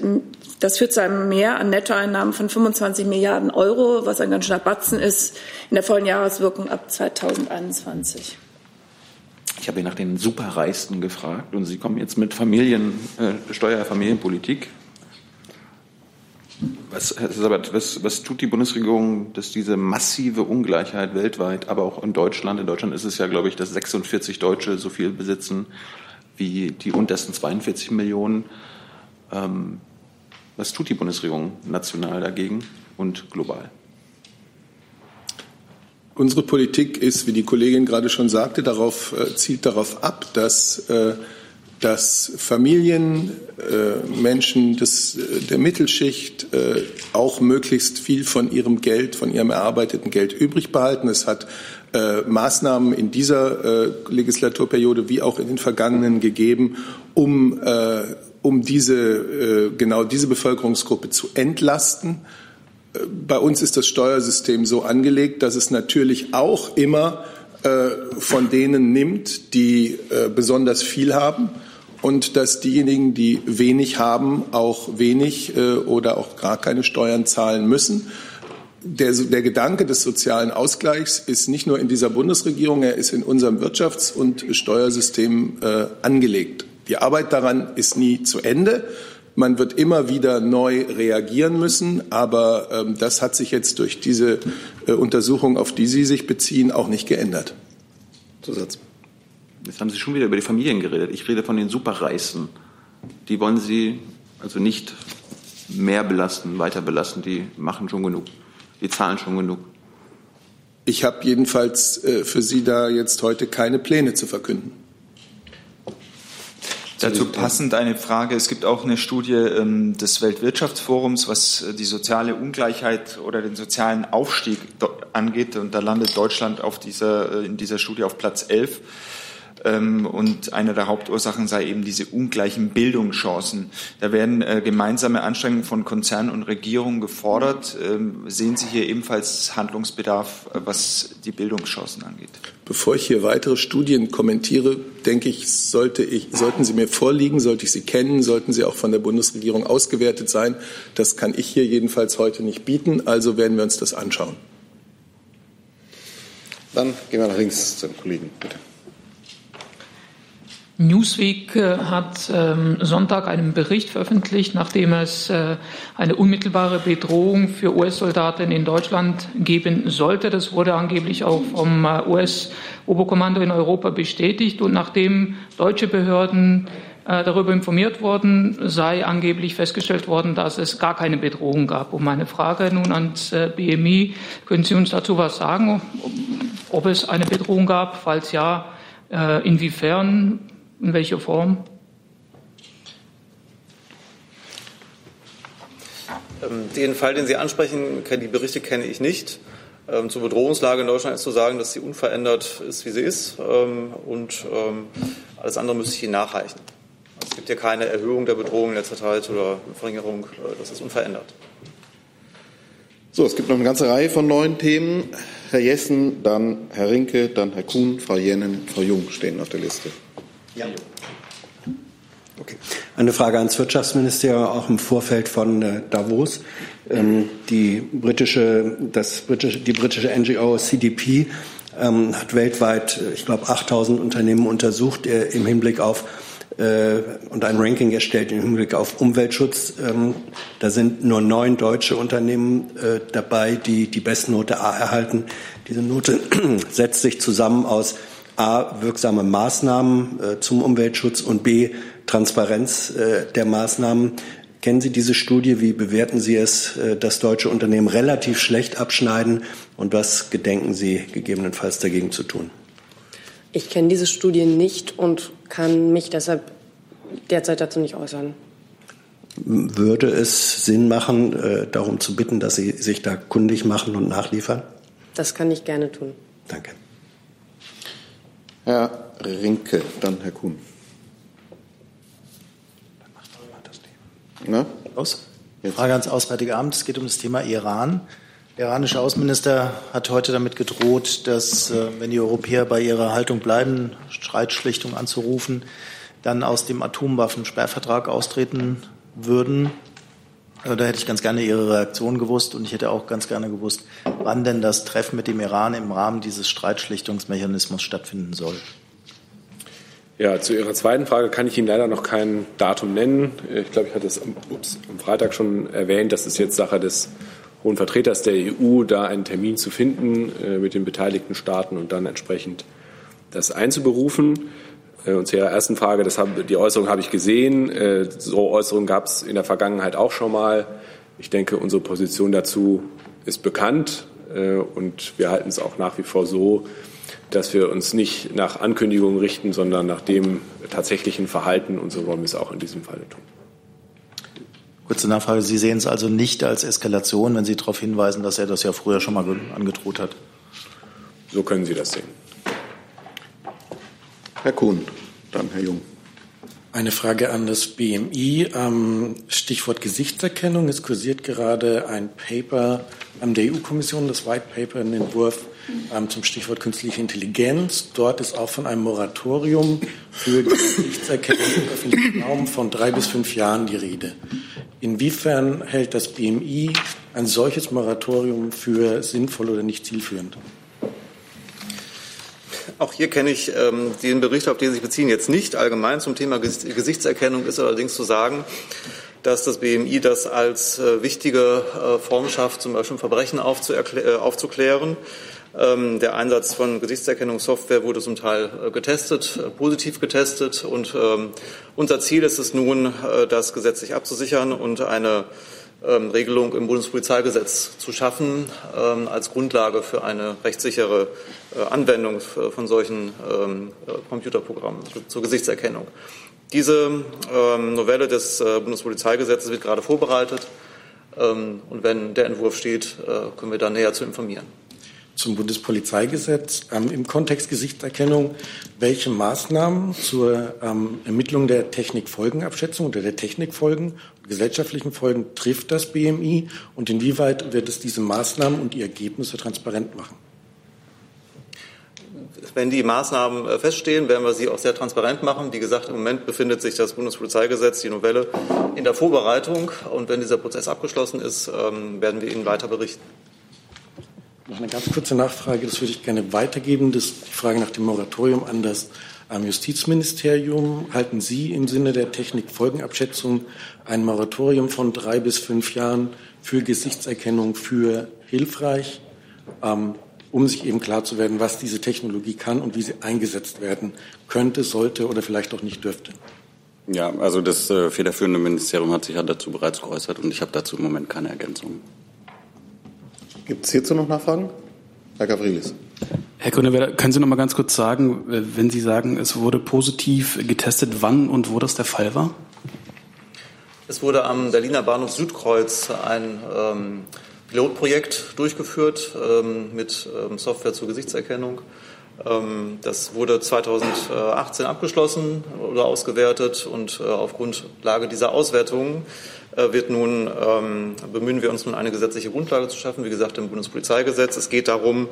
das führt zu einem Mehr an Nettoeinnahmen von 25 Milliarden Euro, was ein ganz schöner Batzen ist, in der vollen Jahreswirkung ab 2021. Ich habe nach den Superreichsten gefragt und Sie kommen jetzt mit Familien, äh, Steuer, Familienpolitik. Was, Herr Sabat, was, was tut die Bundesregierung, dass diese massive Ungleichheit weltweit, aber auch in Deutschland, in Deutschland ist es ja, glaube ich, dass 46 Deutsche so viel besitzen wie die untersten 42 Millionen. Ähm, was tut die Bundesregierung national dagegen und global? Unsere Politik ist, wie die Kollegin gerade schon sagte, darauf, äh, zielt darauf ab, dass, äh, dass Familien, äh, Menschen des, äh, der Mittelschicht äh, auch möglichst viel von ihrem Geld, von ihrem erarbeiteten Geld übrig behalten. Es hat äh, Maßnahmen in dieser Legislaturperiode wie auch in den vergangenen gegeben, um, um diese, genau diese Bevölkerungsgruppe zu entlasten bei uns ist das Steuersystem so angelegt, dass es natürlich auch immer äh, von denen nimmt, die äh, besonders viel haben und dass diejenigen, die wenig haben, auch wenig äh, oder auch gar keine Steuern zahlen müssen. Der, der, Gedanke des sozialen Ausgleichs ist nicht nur in dieser Bundesregierung, er ist in unserem Wirtschafts- und Steuersystem äh, angelegt. Die Arbeit daran ist nie zu Ende. Man wird immer wieder neu reagieren müssen, aber ähm, das hat sich jetzt durch diese äh, Untersuchung, auf die Sie sich beziehen, auch nicht geändert. Zusatz. Jetzt haben Sie schon wieder über die Familien geredet. Ich rede von den Superreichsten. Die wollen Sie also nicht mehr belasten, weiter belasten. Die machen schon genug. Die zahlen schon genug. Ich habe jedenfalls äh, für Sie da jetzt heute keine Pläne zu verkünden. Dazu passend eine Frage. Es gibt auch eine Studie ähm, des Weltwirtschaftsforums, was äh, die soziale Ungleichheit oder den sozialen Aufstieg angeht. Und da landet Deutschland auf dieser, äh, in dieser Studie auf Platz 11. Ähm, und eine der Hauptursachen sei eben diese ungleichen Bildungschancen. Da werden äh, gemeinsame Anstrengungen von Konzernen und Regierungen gefordert. Ähm, sehen Sie hier ebenfalls Handlungsbedarf, äh, was die Bildungschancen angeht? Bevor ich hier weitere Studien kommentiere, denke ich, sollte ich, sollten sie mir vorliegen, sollte ich sie kennen, sollten sie auch von der Bundesregierung ausgewertet sein. Das kann ich hier jedenfalls heute nicht bieten. Also werden wir uns das anschauen. Dann gehen wir nach links zum Kollegen, bitte. Newsweek äh, hat ähm, Sonntag einen Bericht veröffentlicht, nachdem es äh, eine unmittelbare Bedrohung für US-Soldaten in Deutschland geben sollte. Das wurde angeblich auch vom äh, US-Oberkommando in Europa bestätigt. Und nachdem deutsche Behörden darüber informiert worden, sei angeblich festgestellt worden, dass es gar keine Bedrohung gab. Und meine Frage nun ans BMI, können Sie uns dazu was sagen, ob es eine Bedrohung gab? Falls ja, inwiefern? In welcher Form? Ähm, den Fall, den Sie ansprechen, die Berichte kenne ich nicht. Ähm, zur Bedrohungslage in Deutschland ist zu sagen, dass sie unverändert ist, wie sie ist. Ähm, und alles andere müsste ich Ihnen nachreichen. Es gibt hier keine Erhöhung der Bedrohung in letzter Zeit oder Verringerung. Äh, das ist unverändert. So, es gibt noch eine ganze Reihe von neuen Themen. Herr Jessen, dann Herr Rinke, dann Herr Kuhn, Frau Jennen, Frau Jung stehen auf der Liste. Ja. Okay. Eine Frage ans Wirtschaftsministerium, auch im Vorfeld von äh, Davos. Ähm, die britische, das britische, die britische NGO CDP ähm, hat weltweit, äh, ich glaube, 8000 Unternehmen untersucht äh, im Hinblick auf und ein Ranking erstellt im Hinblick auf Umweltschutz. Ähm, da sind nur neun deutsche Unternehmen dabei, die die Bestnote A erhalten. Diese Note setzt sich zusammen aus A, wirksame Maßnahmen äh, zum Umweltschutz und B, Transparenz äh, der Maßnahmen. Kennen Sie diese Studie? Wie bewerten Sie es, äh, dass deutsche Unternehmen relativ schlecht abschneiden? Und was gedenken Sie gegebenenfalls dagegen zu tun? Ich kenne diese Studie nicht und kann mich deshalb derzeit dazu nicht äußern. Würde es Sinn machen, äh, darum zu bitten, dass Sie sich da kundig machen und nachliefern? Das kann ich gerne tun. Danke. Herr Rinke, dann Herr Kuhn. Na? Los. Frage ans Auswärtige Amt. Es geht um das Thema Iran. Der iranische Außenminister hat heute damit gedroht, dass, äh, wenn die Europäer bei ihrer Haltung bleiben, Streitschlichtung anzurufen, dann aus dem Atomwaffensperrvertrag austreten würden. Also da hätte ich ganz gerne Ihre Reaktion gewusst und ich hätte auch ganz gerne gewusst, wann denn das Treffen mit dem Iran im Rahmen dieses Streitschlichtungsmechanismus stattfinden soll. Ja, zu Ihrer zweiten Frage kann ich Ihnen leider noch kein Datum nennen. Ich glaube, ich hatte es am, ups, am Freitag schon erwähnt. Das ist jetzt Sache des Hohen Vertreters der EU, da einen Termin zu finden äh, mit den beteiligten Staaten und dann entsprechend das einzuberufen. Äh, und zu Ihrer ersten Frage, das haben, die Äußerung habe ich gesehen. Äh, so Äußerungen gab es in der Vergangenheit auch schon mal. Ich denke, unsere Position dazu ist bekannt äh, und wir halten es auch nach wie vor so, dass wir uns nicht nach Ankündigungen richten, sondern nach dem tatsächlichen Verhalten. Und so wollen wir es auch in diesem Falle tun. Kurze Nachfrage. Sie sehen es also nicht als Eskalation, wenn Sie darauf hinweisen, dass er das ja früher schon mal angedroht hat? So können Sie das sehen. Herr Kuhn, dann Herr Jung. Eine Frage an das BMI. Ähm, Stichwort Gesichtserkennung. Es kursiert gerade ein Paper der EU-Kommission, das White Paper, ein Entwurf ähm, zum Stichwort künstliche Intelligenz. Dort ist auch von einem Moratorium für Gesichtserkennung im öffentlichen Raum von drei bis fünf Jahren die Rede. Inwiefern hält das BMI ein solches Moratorium für sinnvoll oder nicht zielführend? Auch hier kenne ich ähm, den Bericht, auf den Sie sich beziehen, jetzt nicht. Allgemein zum Thema Gesichtserkennung ist allerdings zu sagen, dass das BMI das als äh, wichtige äh, Form schafft, zum Beispiel Verbrechen äh, aufzuklären. Ähm, der Einsatz von Gesichtserkennungssoftware wurde zum Teil äh, getestet, äh, positiv getestet. Und ähm, unser Ziel ist es nun, das gesetzlich abzusichern und eine Regelung im Bundespolizeigesetz zu schaffen ähm, als Grundlage für eine rechtssichere äh, Anwendung von solchen ähm, äh, Computerprogrammen zur Gesichtserkennung. Diese Novelle des äh, Bundespolizeigesetzes wird gerade vorbereitet. und wenn der Entwurf steht, können wir da näher zu informieren zum Bundespolizeigesetz ähm, im Kontext Gesichtserkennung, welche Maßnahmen zur ähm, Ermittlung der Technikfolgenabschätzung oder der Technikfolgen gesellschaftlichen Folgen trifft das BMI und inwieweit wird es diese Maßnahmen und die Ergebnisse transparent machen? Wenn die Maßnahmen äh, feststehen, werden wir sie auch sehr transparent machen. Wie gesagt, im Moment befindet sich das Bundespolizeigesetz, die Novelle, in der Vorbereitung. Und wenn dieser Prozess abgeschlossen ist, ähm, werden wir Ihnen weiter berichten. Noch eine ganz kurze Nachfrage, das würde ich gerne weitergeben. Das ist die Frage nach dem Moratorium an das Justizministerium. Halten Sie im Sinne der Technikfolgenabschätzung ein Moratorium von drei bis fünf Jahren für Gesichtserkennung für hilfreich, ähm, um sich eben klar zu werden, was diese Technologie kann und wie sie eingesetzt werden könnte, sollte oder vielleicht auch nicht dürfte? Ja, also das äh, federführende Ministerium hat sich ja dazu bereits geäußert und ich habe dazu im Moment keine Ergänzungen. Gibt es hierzu noch Nachfragen? Herr Gavrilis. Herr Grünewerder, können Sie noch mal ganz kurz sagen, wenn Sie sagen, es wurde positiv getestet, wann und wo das der Fall war? Es wurde am Berliner Bahnhof Südkreuz ein ähm, Pilotprojekt durchgeführt ähm, mit ähm, Software zur Gesichtserkennung. Ähm, das wurde 2018 abgeschlossen oder ausgewertet und äh, auf Grundlage dieser Auswertungen äh, wird nun, ähm, bemühen wir uns nun eine gesetzliche Grundlage zu schaffen, wie gesagt im Bundespolizeigesetz. Es geht darum,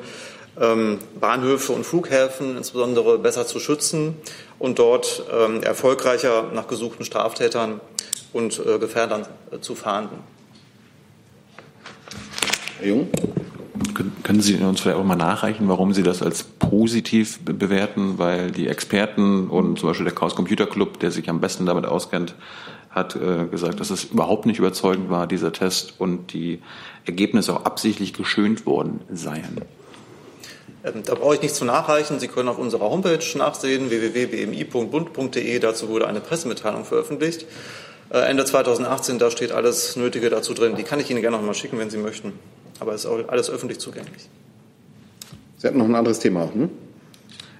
Bahnhöfe und Flughäfen insbesondere besser zu schützen und dort ähm, erfolgreicher nach gesuchten Straftätern und äh, Gefährdern äh, zu fahnden. Herr Jung? Können Sie uns vielleicht auch mal nachreichen, warum Sie das als positiv bewerten? Weil die Experten und zum Beispiel der Chaos Computer Club, der sich am besten damit auskennt, hat äh, gesagt, dass es überhaupt nicht überzeugend war, dieser Test, und die Ergebnisse auch absichtlich geschönt worden seien. Ähm, da brauche ich nichts zu nachreichen. Sie können auf unserer Homepage nachsehen, www.bmi.bund.de. Dazu wurde eine Pressemitteilung veröffentlicht. Äh, Ende 2018, da steht alles Nötige dazu drin. Die kann ich Ihnen gerne noch mal schicken, wenn Sie möchten. Aber es ist auch alles öffentlich zugänglich. Sie hatten noch ein anderes Thema, hm?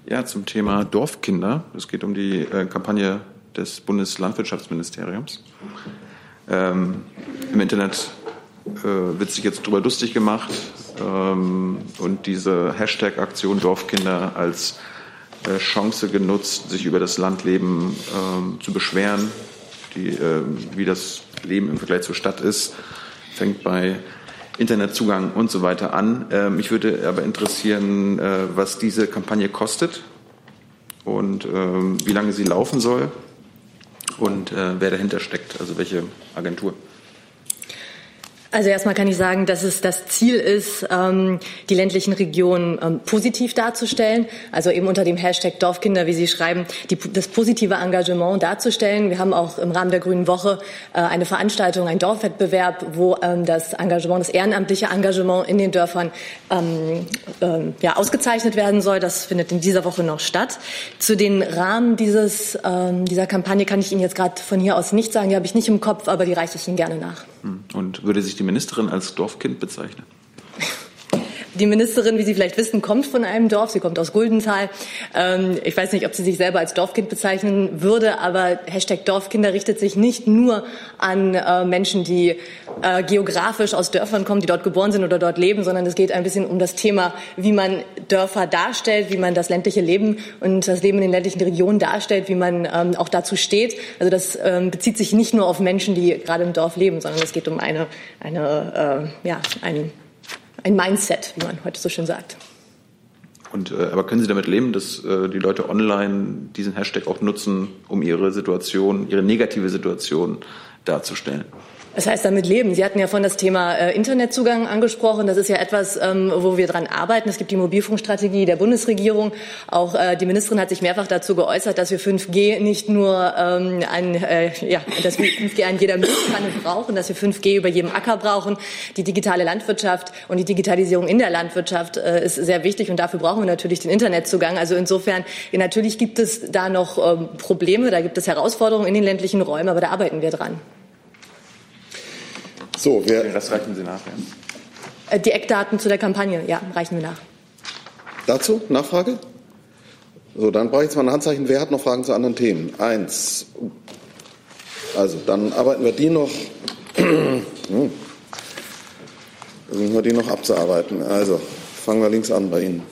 Ja, zum Thema Dorfkinder. Es geht um die äh, Kampagne des Bundeslandwirtschaftsministeriums. Ähm, Im Internet äh, wird sich jetzt darüber lustig gemacht und diese Hashtag-Aktion Dorfkinder als äh, Chance genutzt, sich über das Landleben äh, zu beschweren, die, äh, wie das Leben im Vergleich zur Stadt ist, fängt bei Internetzugang und so weiter an. Ähm, mich würde aber interessieren, äh, was diese Kampagne kostet und ähm, wie lange sie laufen soll und äh, wer dahinter steckt, also welche Agentur? Also erstmal kann ich sagen, dass es das Ziel ist, ähm, die ländlichen Regionen ähm, positiv darzustellen. Also eben unter dem Hashtag Dorfkinder, wie Sie schreiben, die, das positive Engagement darzustellen. Wir haben auch im Rahmen der Grünen Woche äh, eine Veranstaltung, einen Dorfwettbewerb, wo ähm, das Engagement, das ehrenamtliche Engagement in den Dörfern ähm, ja, ausgezeichnet werden soll. Das findet in dieser Woche noch statt. Zu den Rahmen dieses, dieser Kampagne kann ich Ihnen jetzt gerade von hier aus nicht sagen. Die habe ich nicht im Kopf, aber die reiche ich Ihnen gerne nach. Und würde sich die Ministerin als Dorfkind bezeichnen? Die Ministerin, wie Sie vielleicht wissen, kommt von einem Dorf. Sie kommt aus Guldenthal. Ähm, ich weiß nicht, ob sie sich selber als Dorfkind bezeichnen würde, aber Hashtag Dorfkinder richtet sich nicht nur an äh, Menschen, die äh, geografisch aus Dörfern kommen, die dort geboren sind oder dort leben, sondern es geht ein bisschen um das Thema, wie man Dörfer darstellt, wie man das ländliche Leben und das Leben in den ländlichen Regionen darstellt, wie man ähm, auch dazu steht. Also das ähm, bezieht sich nicht nur auf Menschen, die gerade im Dorf leben, sondern es geht um eine, eine äh, ja, ein ein Mindset, wie man heute so schön sagt. Und, äh, aber können Sie damit leben, dass äh, die Leute online diesen Hashtag auch nutzen, um ihre Situation, ihre negative Situation darzustellen? Das heißt damit leben. Sie hatten ja von das Thema äh, Internetzugang angesprochen. Das ist ja etwas, ähm, wo wir dran arbeiten. Es gibt die Mobilfunkstrategie der Bundesregierung. Auch äh, die Ministerin hat sich mehrfach dazu geäußert, dass wir 5G nicht nur ähm, ein, äh, ja, dass wir 5G an jeder Milchkanne brauchen, dass wir 5G über jedem Acker brauchen. Die digitale Landwirtschaft und die Digitalisierung in der Landwirtschaft äh, ist sehr wichtig und dafür brauchen wir natürlich den Internetzugang. Also insofern, ja, natürlich gibt es da noch ähm, Probleme, da gibt es Herausforderungen in den ländlichen Räumen, aber da arbeiten wir dran. So, wer. Das reichen Sie nach. Ja. Äh, die Eckdaten zu der Kampagne, ja, reichen wir nach. Dazu Nachfrage? So, dann brauche ich jetzt mal ein Handzeichen. Wer hat noch Fragen zu anderen Themen? Eins. Also, dann arbeiten wir die noch. Hm. Versuchen wir die noch abzuarbeiten. Also, fangen wir links an bei Ihnen.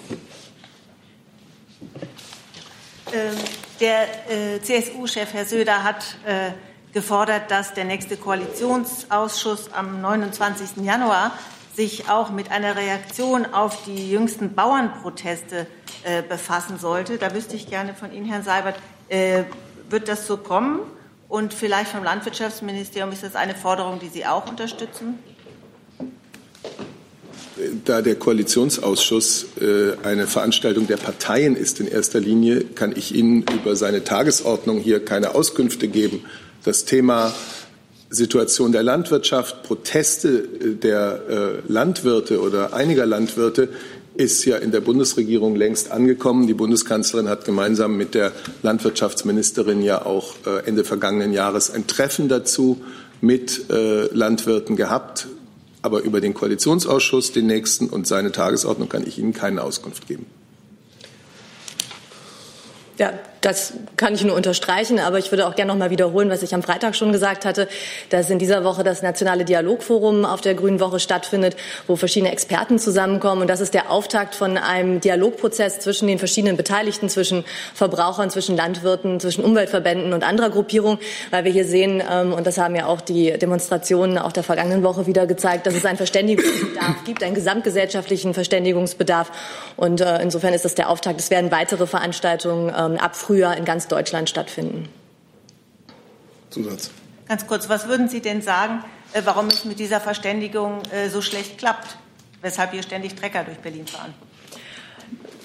Ähm, der äh, CSU-Chef Herr Söder hat äh, gefordert, dass der nächste Koalitionsausschuss am 29. Januar sich auch mit einer Reaktion auf die jüngsten Bauernproteste äh, befassen sollte. Da wüsste ich gerne von Ihnen, Herrn Seibert, äh, wird das so kommen? Und vielleicht vom Landwirtschaftsministerium ist das eine Forderung, die Sie auch unterstützen? Da der Koalitionsausschuss äh, eine Veranstaltung der Parteien ist in erster Linie, kann ich Ihnen über seine Tagesordnung hier keine Auskünfte geben. Das Thema Situation der Landwirtschaft, Proteste äh, der äh, Landwirte oder einiger Landwirte ist ja in der Bundesregierung längst angekommen. Die Bundeskanzlerin hat gemeinsam mit der Landwirtschaftsministerin ja auch äh, Ende vergangenen Jahres ein Treffen dazu mit Landwirten gehabt. Aber über den Koalitionsausschuss, den nächsten und seine Tagesordnung kann ich Ihnen keine Auskunft geben. Ja, das kann ich nur unterstreichen, aber ich würde auch gerne noch mal wiederholen, was ich am Freitag schon gesagt hatte, dass in dieser Woche das nationale Dialogforum auf der Grünen Woche stattfindet, wo verschiedene Experten zusammenkommen. Und das ist der Auftakt von einem Dialogprozess zwischen den verschiedenen Beteiligten, zwischen Verbrauchern, zwischen Landwirten, zwischen Umweltverbänden und anderer Gruppierungen, weil wir hier sehen, ähm, und das haben ja auch die Demonstrationen auch der vergangenen Woche wieder gezeigt, dass es einen Verständigungsbedarf gibt, einen gesamtgesellschaftlichen Verständigungsbedarf. Und äh, insofern ist das der Auftakt. Es werden weitere Veranstaltungen ähm, ab Frühjahr in ganz Deutschland stattfinden. Zusatz. Ganz kurz, was würden Sie denn sagen, äh, warum es mit dieser Verständigung äh, so schlecht klappt? Weshalb hier ständig Trecker durch Berlin fahren?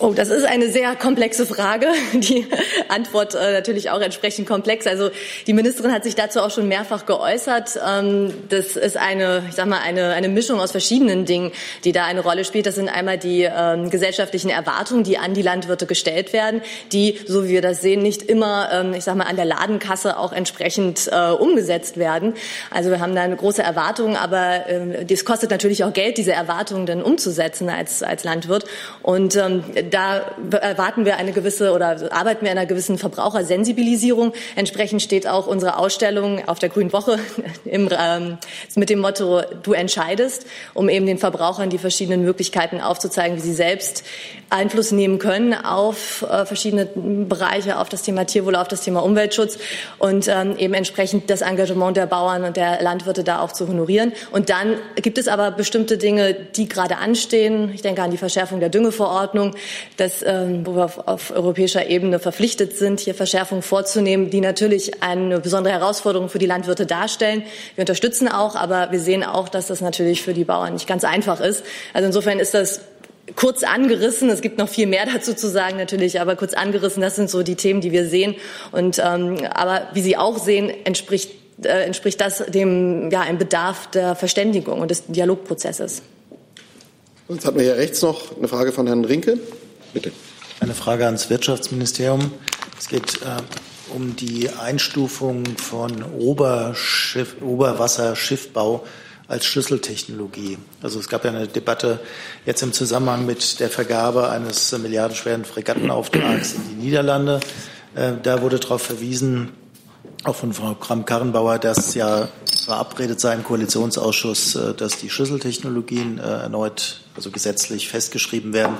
Oh, das ist eine sehr komplexe Frage. Die Antwort äh, natürlich auch entsprechend komplex. Also die Ministerin hat sich dazu auch schon mehrfach geäußert. Ähm, das ist eine, ich sag mal, eine, eine Mischung aus verschiedenen Dingen, die da eine Rolle spielt. Das sind einmal die ähm, gesellschaftlichen Erwartungen, die an die Landwirte gestellt werden, die, so wie wir das sehen, nicht immer, ähm, ich sag mal, an der Ladenkasse auch entsprechend äh, umgesetzt werden. Also wir haben da eine große Erwartung, aber äh, das kostet natürlich auch Geld, diese Erwartungen dann umzusetzen als, als Landwirt. Und ähm, da erwarten wir eine gewisse oder arbeiten wir an einer gewissen Verbrauchersensibilisierung. Entsprechend steht auch unsere Ausstellung auf der Grünen Woche im, ähm, mit dem Motto Du entscheidest, um eben den Verbrauchern die verschiedenen Möglichkeiten aufzuzeigen, wie sie selbst Einfluss nehmen können auf äh, verschiedene Bereiche, auf das Thema Tierwohl, auf das Thema Umweltschutz und ähm, eben entsprechend das Engagement der Bauern und der Landwirte da auch zu honorieren. Und dann gibt es aber bestimmte Dinge, die gerade anstehen. Ich denke an die Verschärfung der Düngeverordnung, dass, ähm, wo wir auf, auf europäischer Ebene verpflichtet sind, hier Verschärfungen vorzunehmen, die natürlich eine besondere Herausforderung für die Landwirte darstellen. Wir unterstützen auch, aber wir sehen auch, dass das natürlich für die Bauern nicht ganz einfach ist. Also insofern ist das kurz angerissen. Es gibt noch viel mehr dazu zu sagen natürlich, aber kurz angerissen. Das sind so die Themen, die wir sehen. Und ähm, aber wie Sie auch sehen, entspricht äh, entspricht das dem ja ein Bedarf der Verständigung und des Dialogprozesses. Jetzt hatten wir hier rechts noch eine Frage von Herrn Rinke. Bitte. Eine Frage ans Wirtschaftsministerium. Es geht äh, um die Einstufung von Oberschiff, Oberwasserschiffbau als Schlüsseltechnologie. Also es gab ja eine Debatte jetzt im Zusammenhang mit der Vergabe eines milliardenschweren Fregattenauftrags in die Niederlande. Äh, da wurde darauf verwiesen, auch von Frau Kramp-Karrenbauer, dass ja verabredet sei im Koalitionsausschuss, äh, dass die Schlüsseltechnologien äh, erneut, also gesetzlich festgeschrieben werden.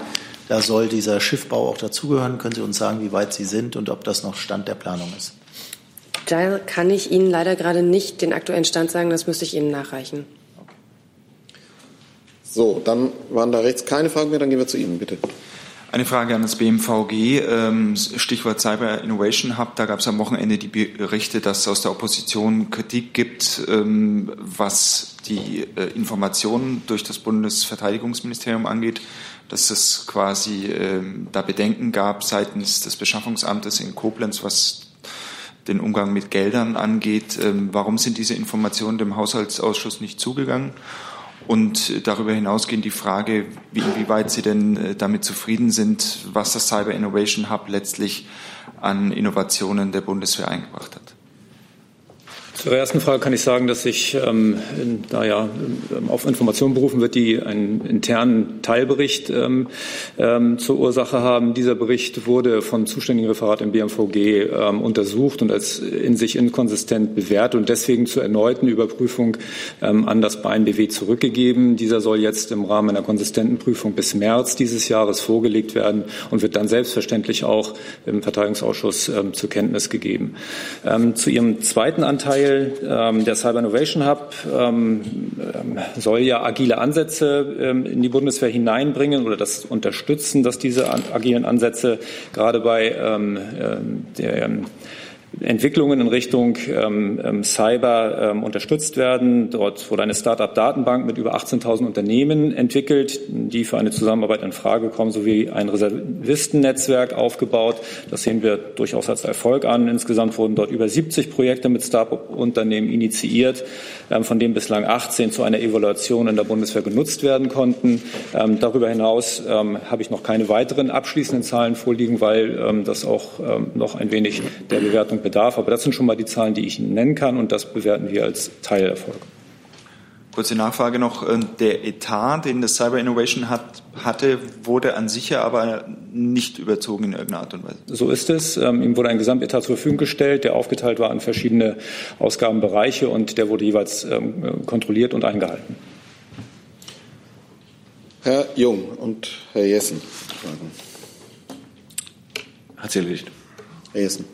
Da soll dieser Schiffbau auch dazugehören. Können Sie uns sagen, wie weit Sie sind und ob das noch Stand der Planung ist? Da kann ich Ihnen leider gerade nicht den aktuellen Stand sagen. Das müsste ich Ihnen nachreichen. So, dann waren da rechts keine Fragen mehr. Dann gehen wir zu Ihnen, bitte. Eine Frage an das BMVG, ähm, Stichwort Cyber Innovation Hub. Da gab es am Wochenende die Berichte, dass es aus der Opposition Kritik gibt, ähm, was die äh, Informationen durch das Bundesverteidigungsministerium angeht, dass es quasi ähm, da Bedenken gab seitens des Beschaffungsamtes in Koblenz, was den Umgang mit Geldern angeht. Warum sind diese Informationen dem Haushaltsausschuss nicht zugegangen? Und darüber hinausgehend die Frage, wie, inwieweit Sie denn äh, damit zufrieden sind, was das Cyber Innovation Hub letztlich an Innovationen der Bundeswehr eingebracht hat. Zur ersten Frage kann ich sagen, dass sich, ähm, da ja ähm, auf Informationen berufen wird, die einen internen Teilbericht ähm, ähm, zur Ursache haben. Dieser Bericht wurde vom zuständigen Referat im BMVG ähm, untersucht und als in sich inkonsistent bewertet und deswegen zur erneuten Überprüfung ähm, an das BNBW zurückgegeben. Dieser soll jetzt im Rahmen einer konsistenten Prüfung bis März dieses Jahres vorgelegt werden und wird dann selbstverständlich auch im Verteidigungsausschuss zur Kenntnis gegeben. zu Ihrem zweiten Anteil ähm, der Cyber Innovation Hub ähm, ähm, soll ja agile Ansätze ähm, in die Bundeswehr hineinbringen oder das unterstützen, dass diese agilen Ansätze gerade bei ähm, der Entwicklungen in Richtung ähm, ähm, Cyber ähm, unterstützt werden. Dort wurde eine Start-up-Datenbank mit über 18.000 Unternehmen entwickelt, die für eine Zusammenarbeit in Frage kommen, sowie ein Reservistennetzwerk aufgebaut. Das sehen wir durchaus als Erfolg an. Insgesamt wurden dort über 70 Projekte mit Start-up-Unternehmen initiiert, ähm, von denen bislang 18 zu einer Evaluation in der Bundeswehr genutzt werden konnten. Ähm, darüber hinaus ähm, habe ich noch keine weiteren abschließenden Zahlen vorliegen, weil das auch noch ein wenig der Bewertung bedarf. Aber das sind schon mal die Zahlen, die ich Ihnen nennen kann, und das bewerten wir als Teilerfolg. Kurze Nachfrage noch. Äh, der Etat, den das Cyber Innovation hat, hatte, wurde an sich ja aber nicht überzogen in irgendeiner Art und Weise. So ist es. Ähm, ihm wurde ein Gesamtetat zur Verfügung gestellt, der aufgeteilt war in verschiedene Ausgabenbereiche und der wurde jeweils ähm, kontrolliert und eingehalten. Herr Jung und Herr Jessen. Hat sich erledigt. Herr Jessen.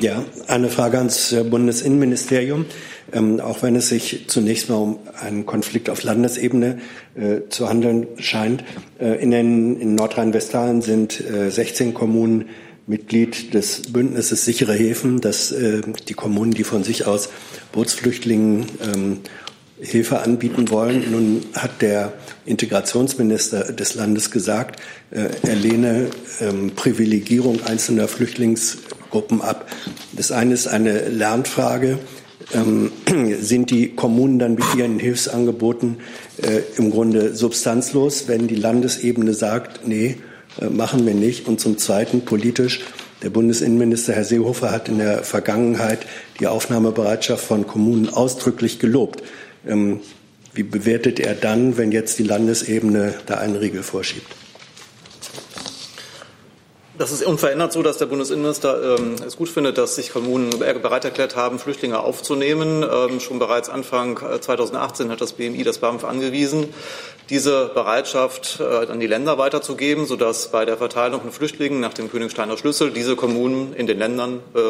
Ja, eine Frage ans äh, Bundesinnenministerium. Ähm, auch wenn es sich zunächst mal um einen Konflikt auf Landesebene äh, zu handeln scheint. Äh, in, in Nordrhein-Westfalen sind äh, 16 Kommunen Mitglied des Bündnisses sichere Häfen, dass äh, die Kommunen, die von sich aus Bootsflüchtlingen ähm, Hilfe anbieten wollen. Nun hat der Integrationsminister des Landes gesagt, äh, er lehne ähm, Privilegierung einzelner Flüchtlingsgruppen ab. Das eine ist eine Lernfrage. Ähm, sind die Kommunen dann mit ihren Hilfsangeboten äh, im Grunde substanzlos, wenn die Landesebene sagt, nee, äh, machen wir nicht. Und zum Zweiten politisch, der Bundesinnenminister Herr Seehofer hat in der Vergangenheit die Aufnahmebereitschaft von Kommunen ausdrücklich gelobt. Ähm, wie bewertet er dann, wenn jetzt die Landesebene da einen Riegel vorschiebt? Das ist unverändert so, dass der Bundesinnenminister ähm, es gut findet, dass sich Kommunen bereit erklärt haben, Flüchtlinge aufzunehmen. Ähm, schon bereits Anfang 2018 äh, hat das BMI das BAMF angewiesen, diese Bereitschaft äh, an die Länder weiterzugeben, sodass bei der Verteilung von Flüchtlingen nach dem Königsteiner Schlüssel diese Kommunen in den Ländern äh,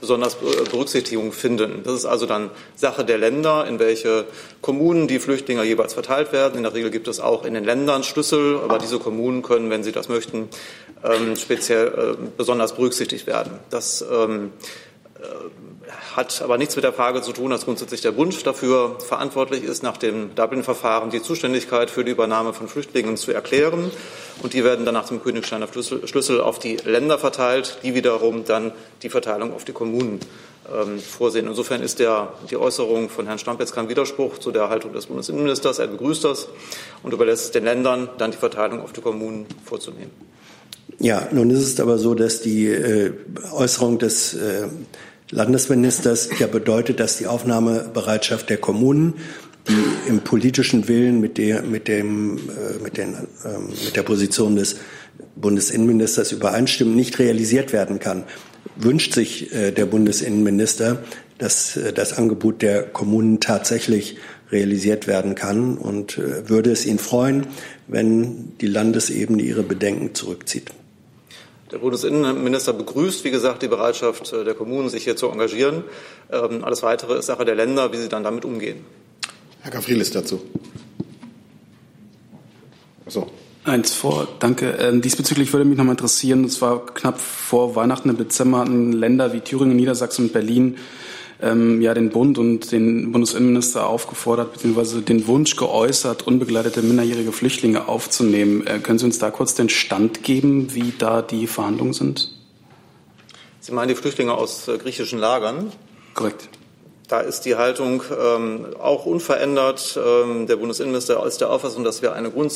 besonders äh, Berücksichtigung finden. Das ist also dann Sache der Länder, in welche Kommunen die Flüchtlinge jeweils verteilt werden. In der Regel gibt es auch in den Ländern Schlüssel, aber diese Kommunen können, wenn sie das möchten, ähm, speziell äh, besonders berücksichtigt werden. Das ähm, äh, hat aber nichts mit der Frage zu tun, dass grundsätzlich der Bund dafür verantwortlich ist, nach dem Dublin-Verfahren die Zuständigkeit für die Übernahme von Flüchtlingen zu erklären. Und die werden dann nach dem Königsteiner Schlüssel auf die Länder verteilt, die wiederum dann die Verteilung auf die Kommunen ähm, vorsehen. Insofern ist der, die Äußerung von Herrn Stampetz kein Widerspruch zu der Haltung des Bundesinnenministers. Er begrüßt das und überlässt es den Ländern, dann die Verteilung auf die Kommunen vorzunehmen. Ja, nun ist es aber so, dass die äh, Äußerung des äh, Landesministers ja bedeutet, dass die Aufnahmebereitschaft der Kommunen, die im politischen Willen mit der, mit dem, äh, mit, den, ähm, mit der Position des Bundesinnenministers übereinstimmen, nicht realisiert werden kann. Wünscht sich äh, der Bundesinnenminister, dass äh, das Angebot der Kommunen tatsächlich realisiert werden kann und äh, würde es ihn freuen, wenn die Landesebene ihre Bedenken zurückzieht. Der Bundesinnenminister begrüßt, wie gesagt, die Bereitschaft äh, der Kommunen, sich hier zu engagieren. Ähm, alles Weitere ist Sache der Länder, wie sie dann damit umgehen. Herr Gavrilis dazu. So. Eins vor, danke. Ähm, diesbezüglich würde mich noch mal interessieren, es war knapp vor Weihnachten im Dezember hatten Länder wie Thüringen, Niedersachsen und Berlin ähm, ja den Bund und den Bundesinnenminister aufgefordert bzw. den Wunsch geäußert, unbegleitete minderjährige Flüchtlinge aufzunehmen. Äh, können Sie uns da kurz den Stand geben, wie da die Verhandlungen sind? Sie meinen die Flüchtlinge aus äh, griechischen Lagern? Korrekt. Da ist die Haltung ähm, auch unverändert. Ähm, der Bundesinnenminister ist der Auffassung, dass wir eine, Grund,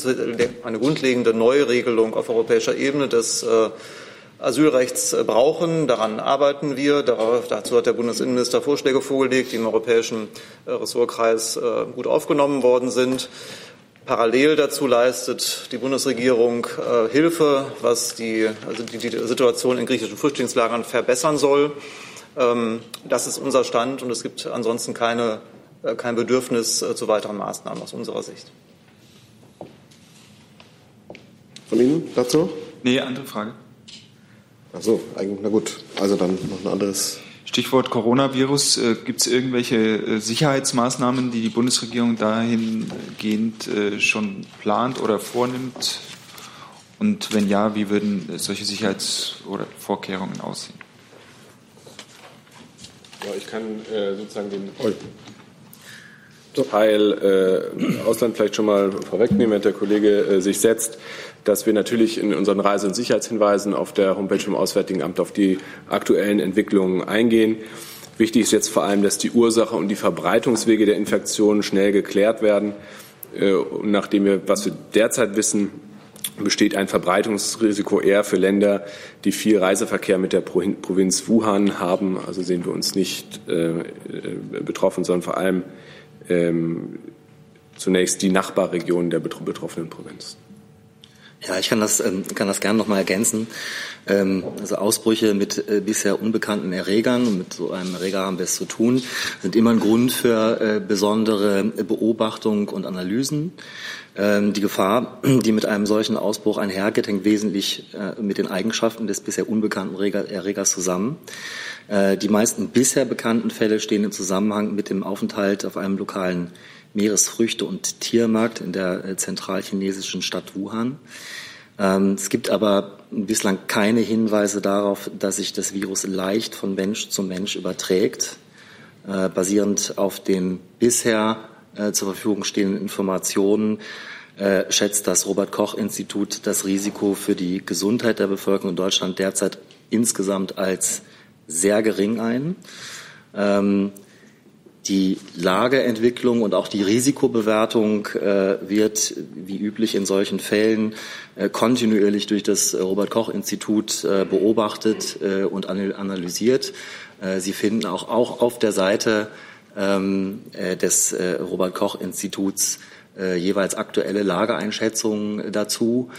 eine grundlegende Neuregelung auf europäischer Ebene des äh, Asylrechts äh, brauchen. Daran arbeiten wir. Dazu hat der Bundesinnenminister Vorschläge vorgelegt, die im europäischen äh, Ressortkreis äh, gut aufgenommen worden sind. Parallel dazu leistet die Bundesregierung Hilfe, was die, also die, die Situation in griechischen Flüchtlingslagern verbessern soll. Ähm, das ist unser Stand und es gibt ansonsten keine, kein Bedürfnis zu weiteren Maßnahmen aus unserer Sicht. Von Ihnen dazu? Nee, andere Frage. Ach so, na gut. Also dann noch ein anderes. Stichwort Coronavirus. Äh, Gibt es irgendwelche äh, Sicherheitsmaßnahmen, die die Bundesregierung dahingehend äh, schon plant oder vornimmt? Und wenn ja, wie würden solche Sicherheits- oder Vorkehrungen aussehen? Ja, ich kann äh, sozusagen den Teil äh, Ausland vielleicht schon mal vorwegnehmen, wenn der Kollege äh, sich setzt dass wir natürlich in unseren Reise- und Sicherheitshinweisen auf der Homepage vom Auswärtigen Amt auf die aktuellen Entwicklungen eingehen. Wichtig ist jetzt vor allem, dass die Ursache und die Verbreitungswege der Infektionen schnell geklärt werden. Äh, und nachdem wir, was wir derzeit wissen, besteht ein Verbreitungsrisiko eher für Länder, die viel Reiseverkehr mit der Provinz Wuhan haben. Also sehen wir uns nicht äh, äh, betroffen, sondern vor allem ähm, zunächst die Nachbarregionen der betroffenen Provinz. Ja, ich kann das, ähm, kann das gerne noch mal ergänzen. Ähm, also Ausbrüche mit äh, bisher unbekannten Erregern, mit so einem Erreger haben wir es zu tun, sind immer ein Grund für äh, besondere Beobachtung und Analysen. Ähm, die Gefahr, die mit einem solchen Ausbruch einhergeht, hängt wesentlich äh, mit den Eigenschaften des bisher unbekannten Erregers zusammen. Die meisten bisher bekannten Fälle stehen im Zusammenhang mit dem Aufenthalt auf einem lokalen Meeresfrüchte- und Tiermarkt in der äh, zentralchinesischen Stadt Wuhan. Ähm, es gibt aber bislang keine Hinweise darauf, dass sich das Virus leicht von Mensch zu Mensch überträgt. Äh, basierend auf den bisher äh, zur Verfügung stehenden Informationen schätzt das Robert Koch Institut das Risiko für die Gesundheit der Bevölkerung in Deutschland derzeit insgesamt als sehr gering ein. Die Lageentwicklung und auch die Risikobewertung äh, wird, wie üblich in solchen Fällen, äh, kontinuierlich durch das Robert Koch Institut äh, beobachtet äh, und analysiert. Äh, Sie finden auch, auch auf der Seite ähm, äh, des Robert Koch Instituts jeweils aktuelle Lageeinschätzungen dazu.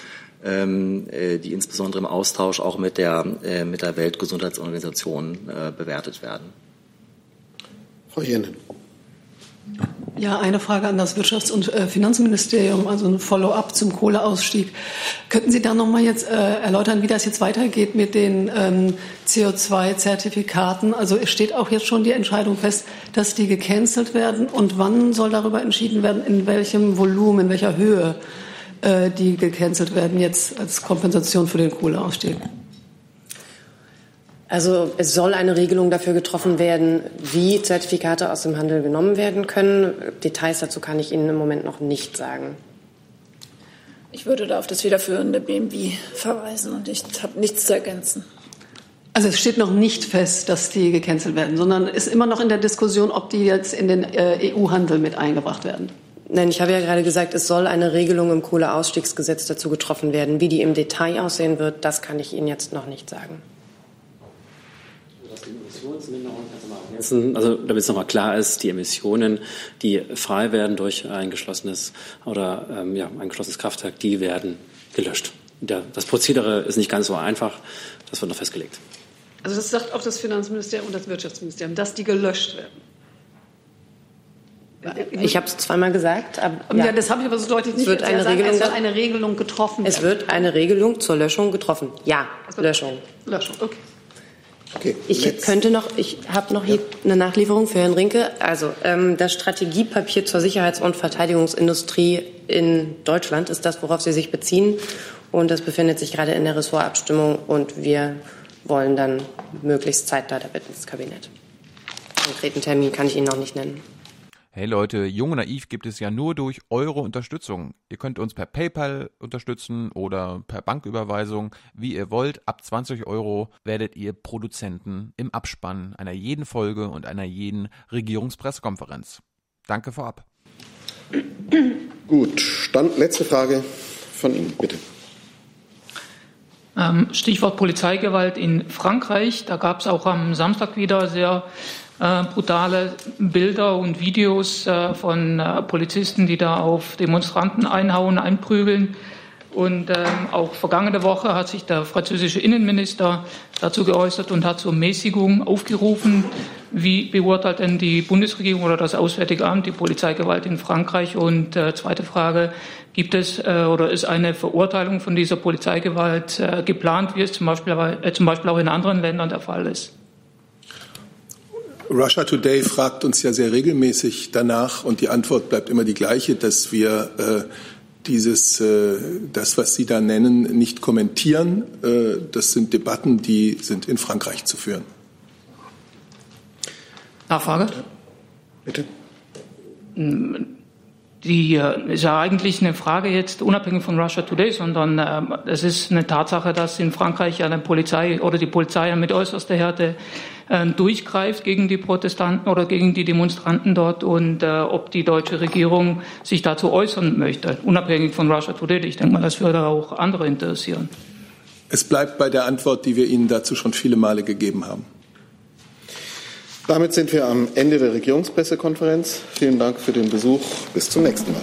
ähm, äh, die insbesondere im Austausch auch mit der, mit der Weltgesundheitsorganisation bewertet werden. Frau Jenen. Ja, eine Frage an das Wirtschafts- und äh, Finanzministerium, also ein Follow-up zum Kohleausstieg. Könnten Sie da noch mal jetzt äh, erläutern, wie das jetzt weitergeht mit den ähm, CO2-Zertifikaten? Also steht auch jetzt schon die Entscheidung fest, dass die gecancelt werden. Und wann soll darüber entschieden werden, in welchem Volumen, in welcher Höhe äh, die gecancelt werden jetzt als Kompensation für den Kohleausstieg? Also es soll eine Regelung dafür getroffen werden, wie Zertifikate aus dem Handel genommen werden können. Details dazu kann ich Ihnen im Moment noch nicht sagen. Ich würde da auf das federführende BMW verweisen und ich habe nichts zu ergänzen. Also es steht noch nicht fest, dass die gecancelt werden, sondern ist immer noch in der Diskussion, ob die jetzt in den äh, EU-Handel mit eingebracht werden. Nein, ich habe ja gerade gesagt, es soll eine Regelung im Kohleausstiegsgesetz dazu getroffen werden. Wie die im Detail aussehen wird, das kann ich Ihnen jetzt noch nicht sagen. Also damit es nochmal klar ist, die Emissionen, die frei werden durch ein geschlossenes oder ähm, ja, ein geschlossenes Kraftwerk, die werden gelöscht. Der, das Prozedere ist nicht ganz so einfach, das wird noch festgelegt. Also das sagt auch das Finanzministerium und das Wirtschaftsministerium, dass die gelöscht werden. Ich habe es zweimal gesagt. Aber, ja. ja das habe ich aber so deutlich nicht es wird eine Regelung, Es wird eine Regelung getroffen. Es wird eine Regelung zur Löschung getroffen. Ja, Löschung. Löschung, okay. Okay, ich let's. könnte noch, ich habe noch hier eine Nachlieferung für Herrn Rinke. Also ähm, das Strategiepapier zur Sicherheits- und Verteidigungsindustrie in Deutschland ist das, worauf Sie sich beziehen. Und das befindet sich gerade in der Ressortabstimmung und wir wollen dann möglichst zeitnah damit ins Kabinett. Konkreten Termin kann ich Ihnen noch nicht nennen. Hey Leute, Jung und Naiv gibt es ja nur durch eure Unterstützung. Ihr könnt uns per PayPal unterstützen oder per Banküberweisung, wie ihr wollt. Ab 20 Euro werdet ihr Produzenten im Abspann einer jeden Folge und einer jeden Regierungspressekonferenz. Danke vorab. Gut, dann letzte Frage von Ihnen, bitte. Ähm, Stichwort Polizeigewalt in Frankreich. Da gab es auch am Samstag wieder sehr äh, brutale Bilder und Videos äh, von äh, Polizisten, die da auf Demonstranten einhauen, einprügeln. Und ähm, auch vergangene Woche hat sich der französische Innenminister dazu geäußert und hat zur Mäßigung aufgerufen. Wie beurteilt denn die Bundesregierung oder das Auswärtige Amt die Polizeigewalt in Frankreich? Und äh, zweite Frage, gibt es äh, oder ist eine Verurteilung von dieser Polizeigewalt äh, geplant, wie es zum Beispiel, äh, zum Beispiel auch in anderen Ländern der Fall ist? Russia Today fragt uns ja sehr regelmäßig danach und die Antwort bleibt immer die gleiche, dass wir äh, dieses, äh, das, was Sie da nennen, nicht kommentieren. Äh, das sind Debatten, die sind in Frankreich zu führen. Nachfrage? Bitte. Die äh, ist ja eigentlich eine Frage jetzt unabhängig von Russia Today, sondern äh, es ist eine Tatsache, dass in Frankreich eine Polizei oder die Polizei mit äußerster Härte äh, durchgreift gegen die Protestanten oder gegen die Demonstranten dort und äh, ob die deutsche Regierung sich dazu äußern möchte, unabhängig von Russia Today. Ich denke mal, das würde auch andere interessieren. Es bleibt bei der Antwort, die wir Ihnen dazu schon viele Male gegeben haben. Damit sind wir am Ende der Regierungspressekonferenz. Vielen Dank für den Besuch. Bis zum nächsten Mal.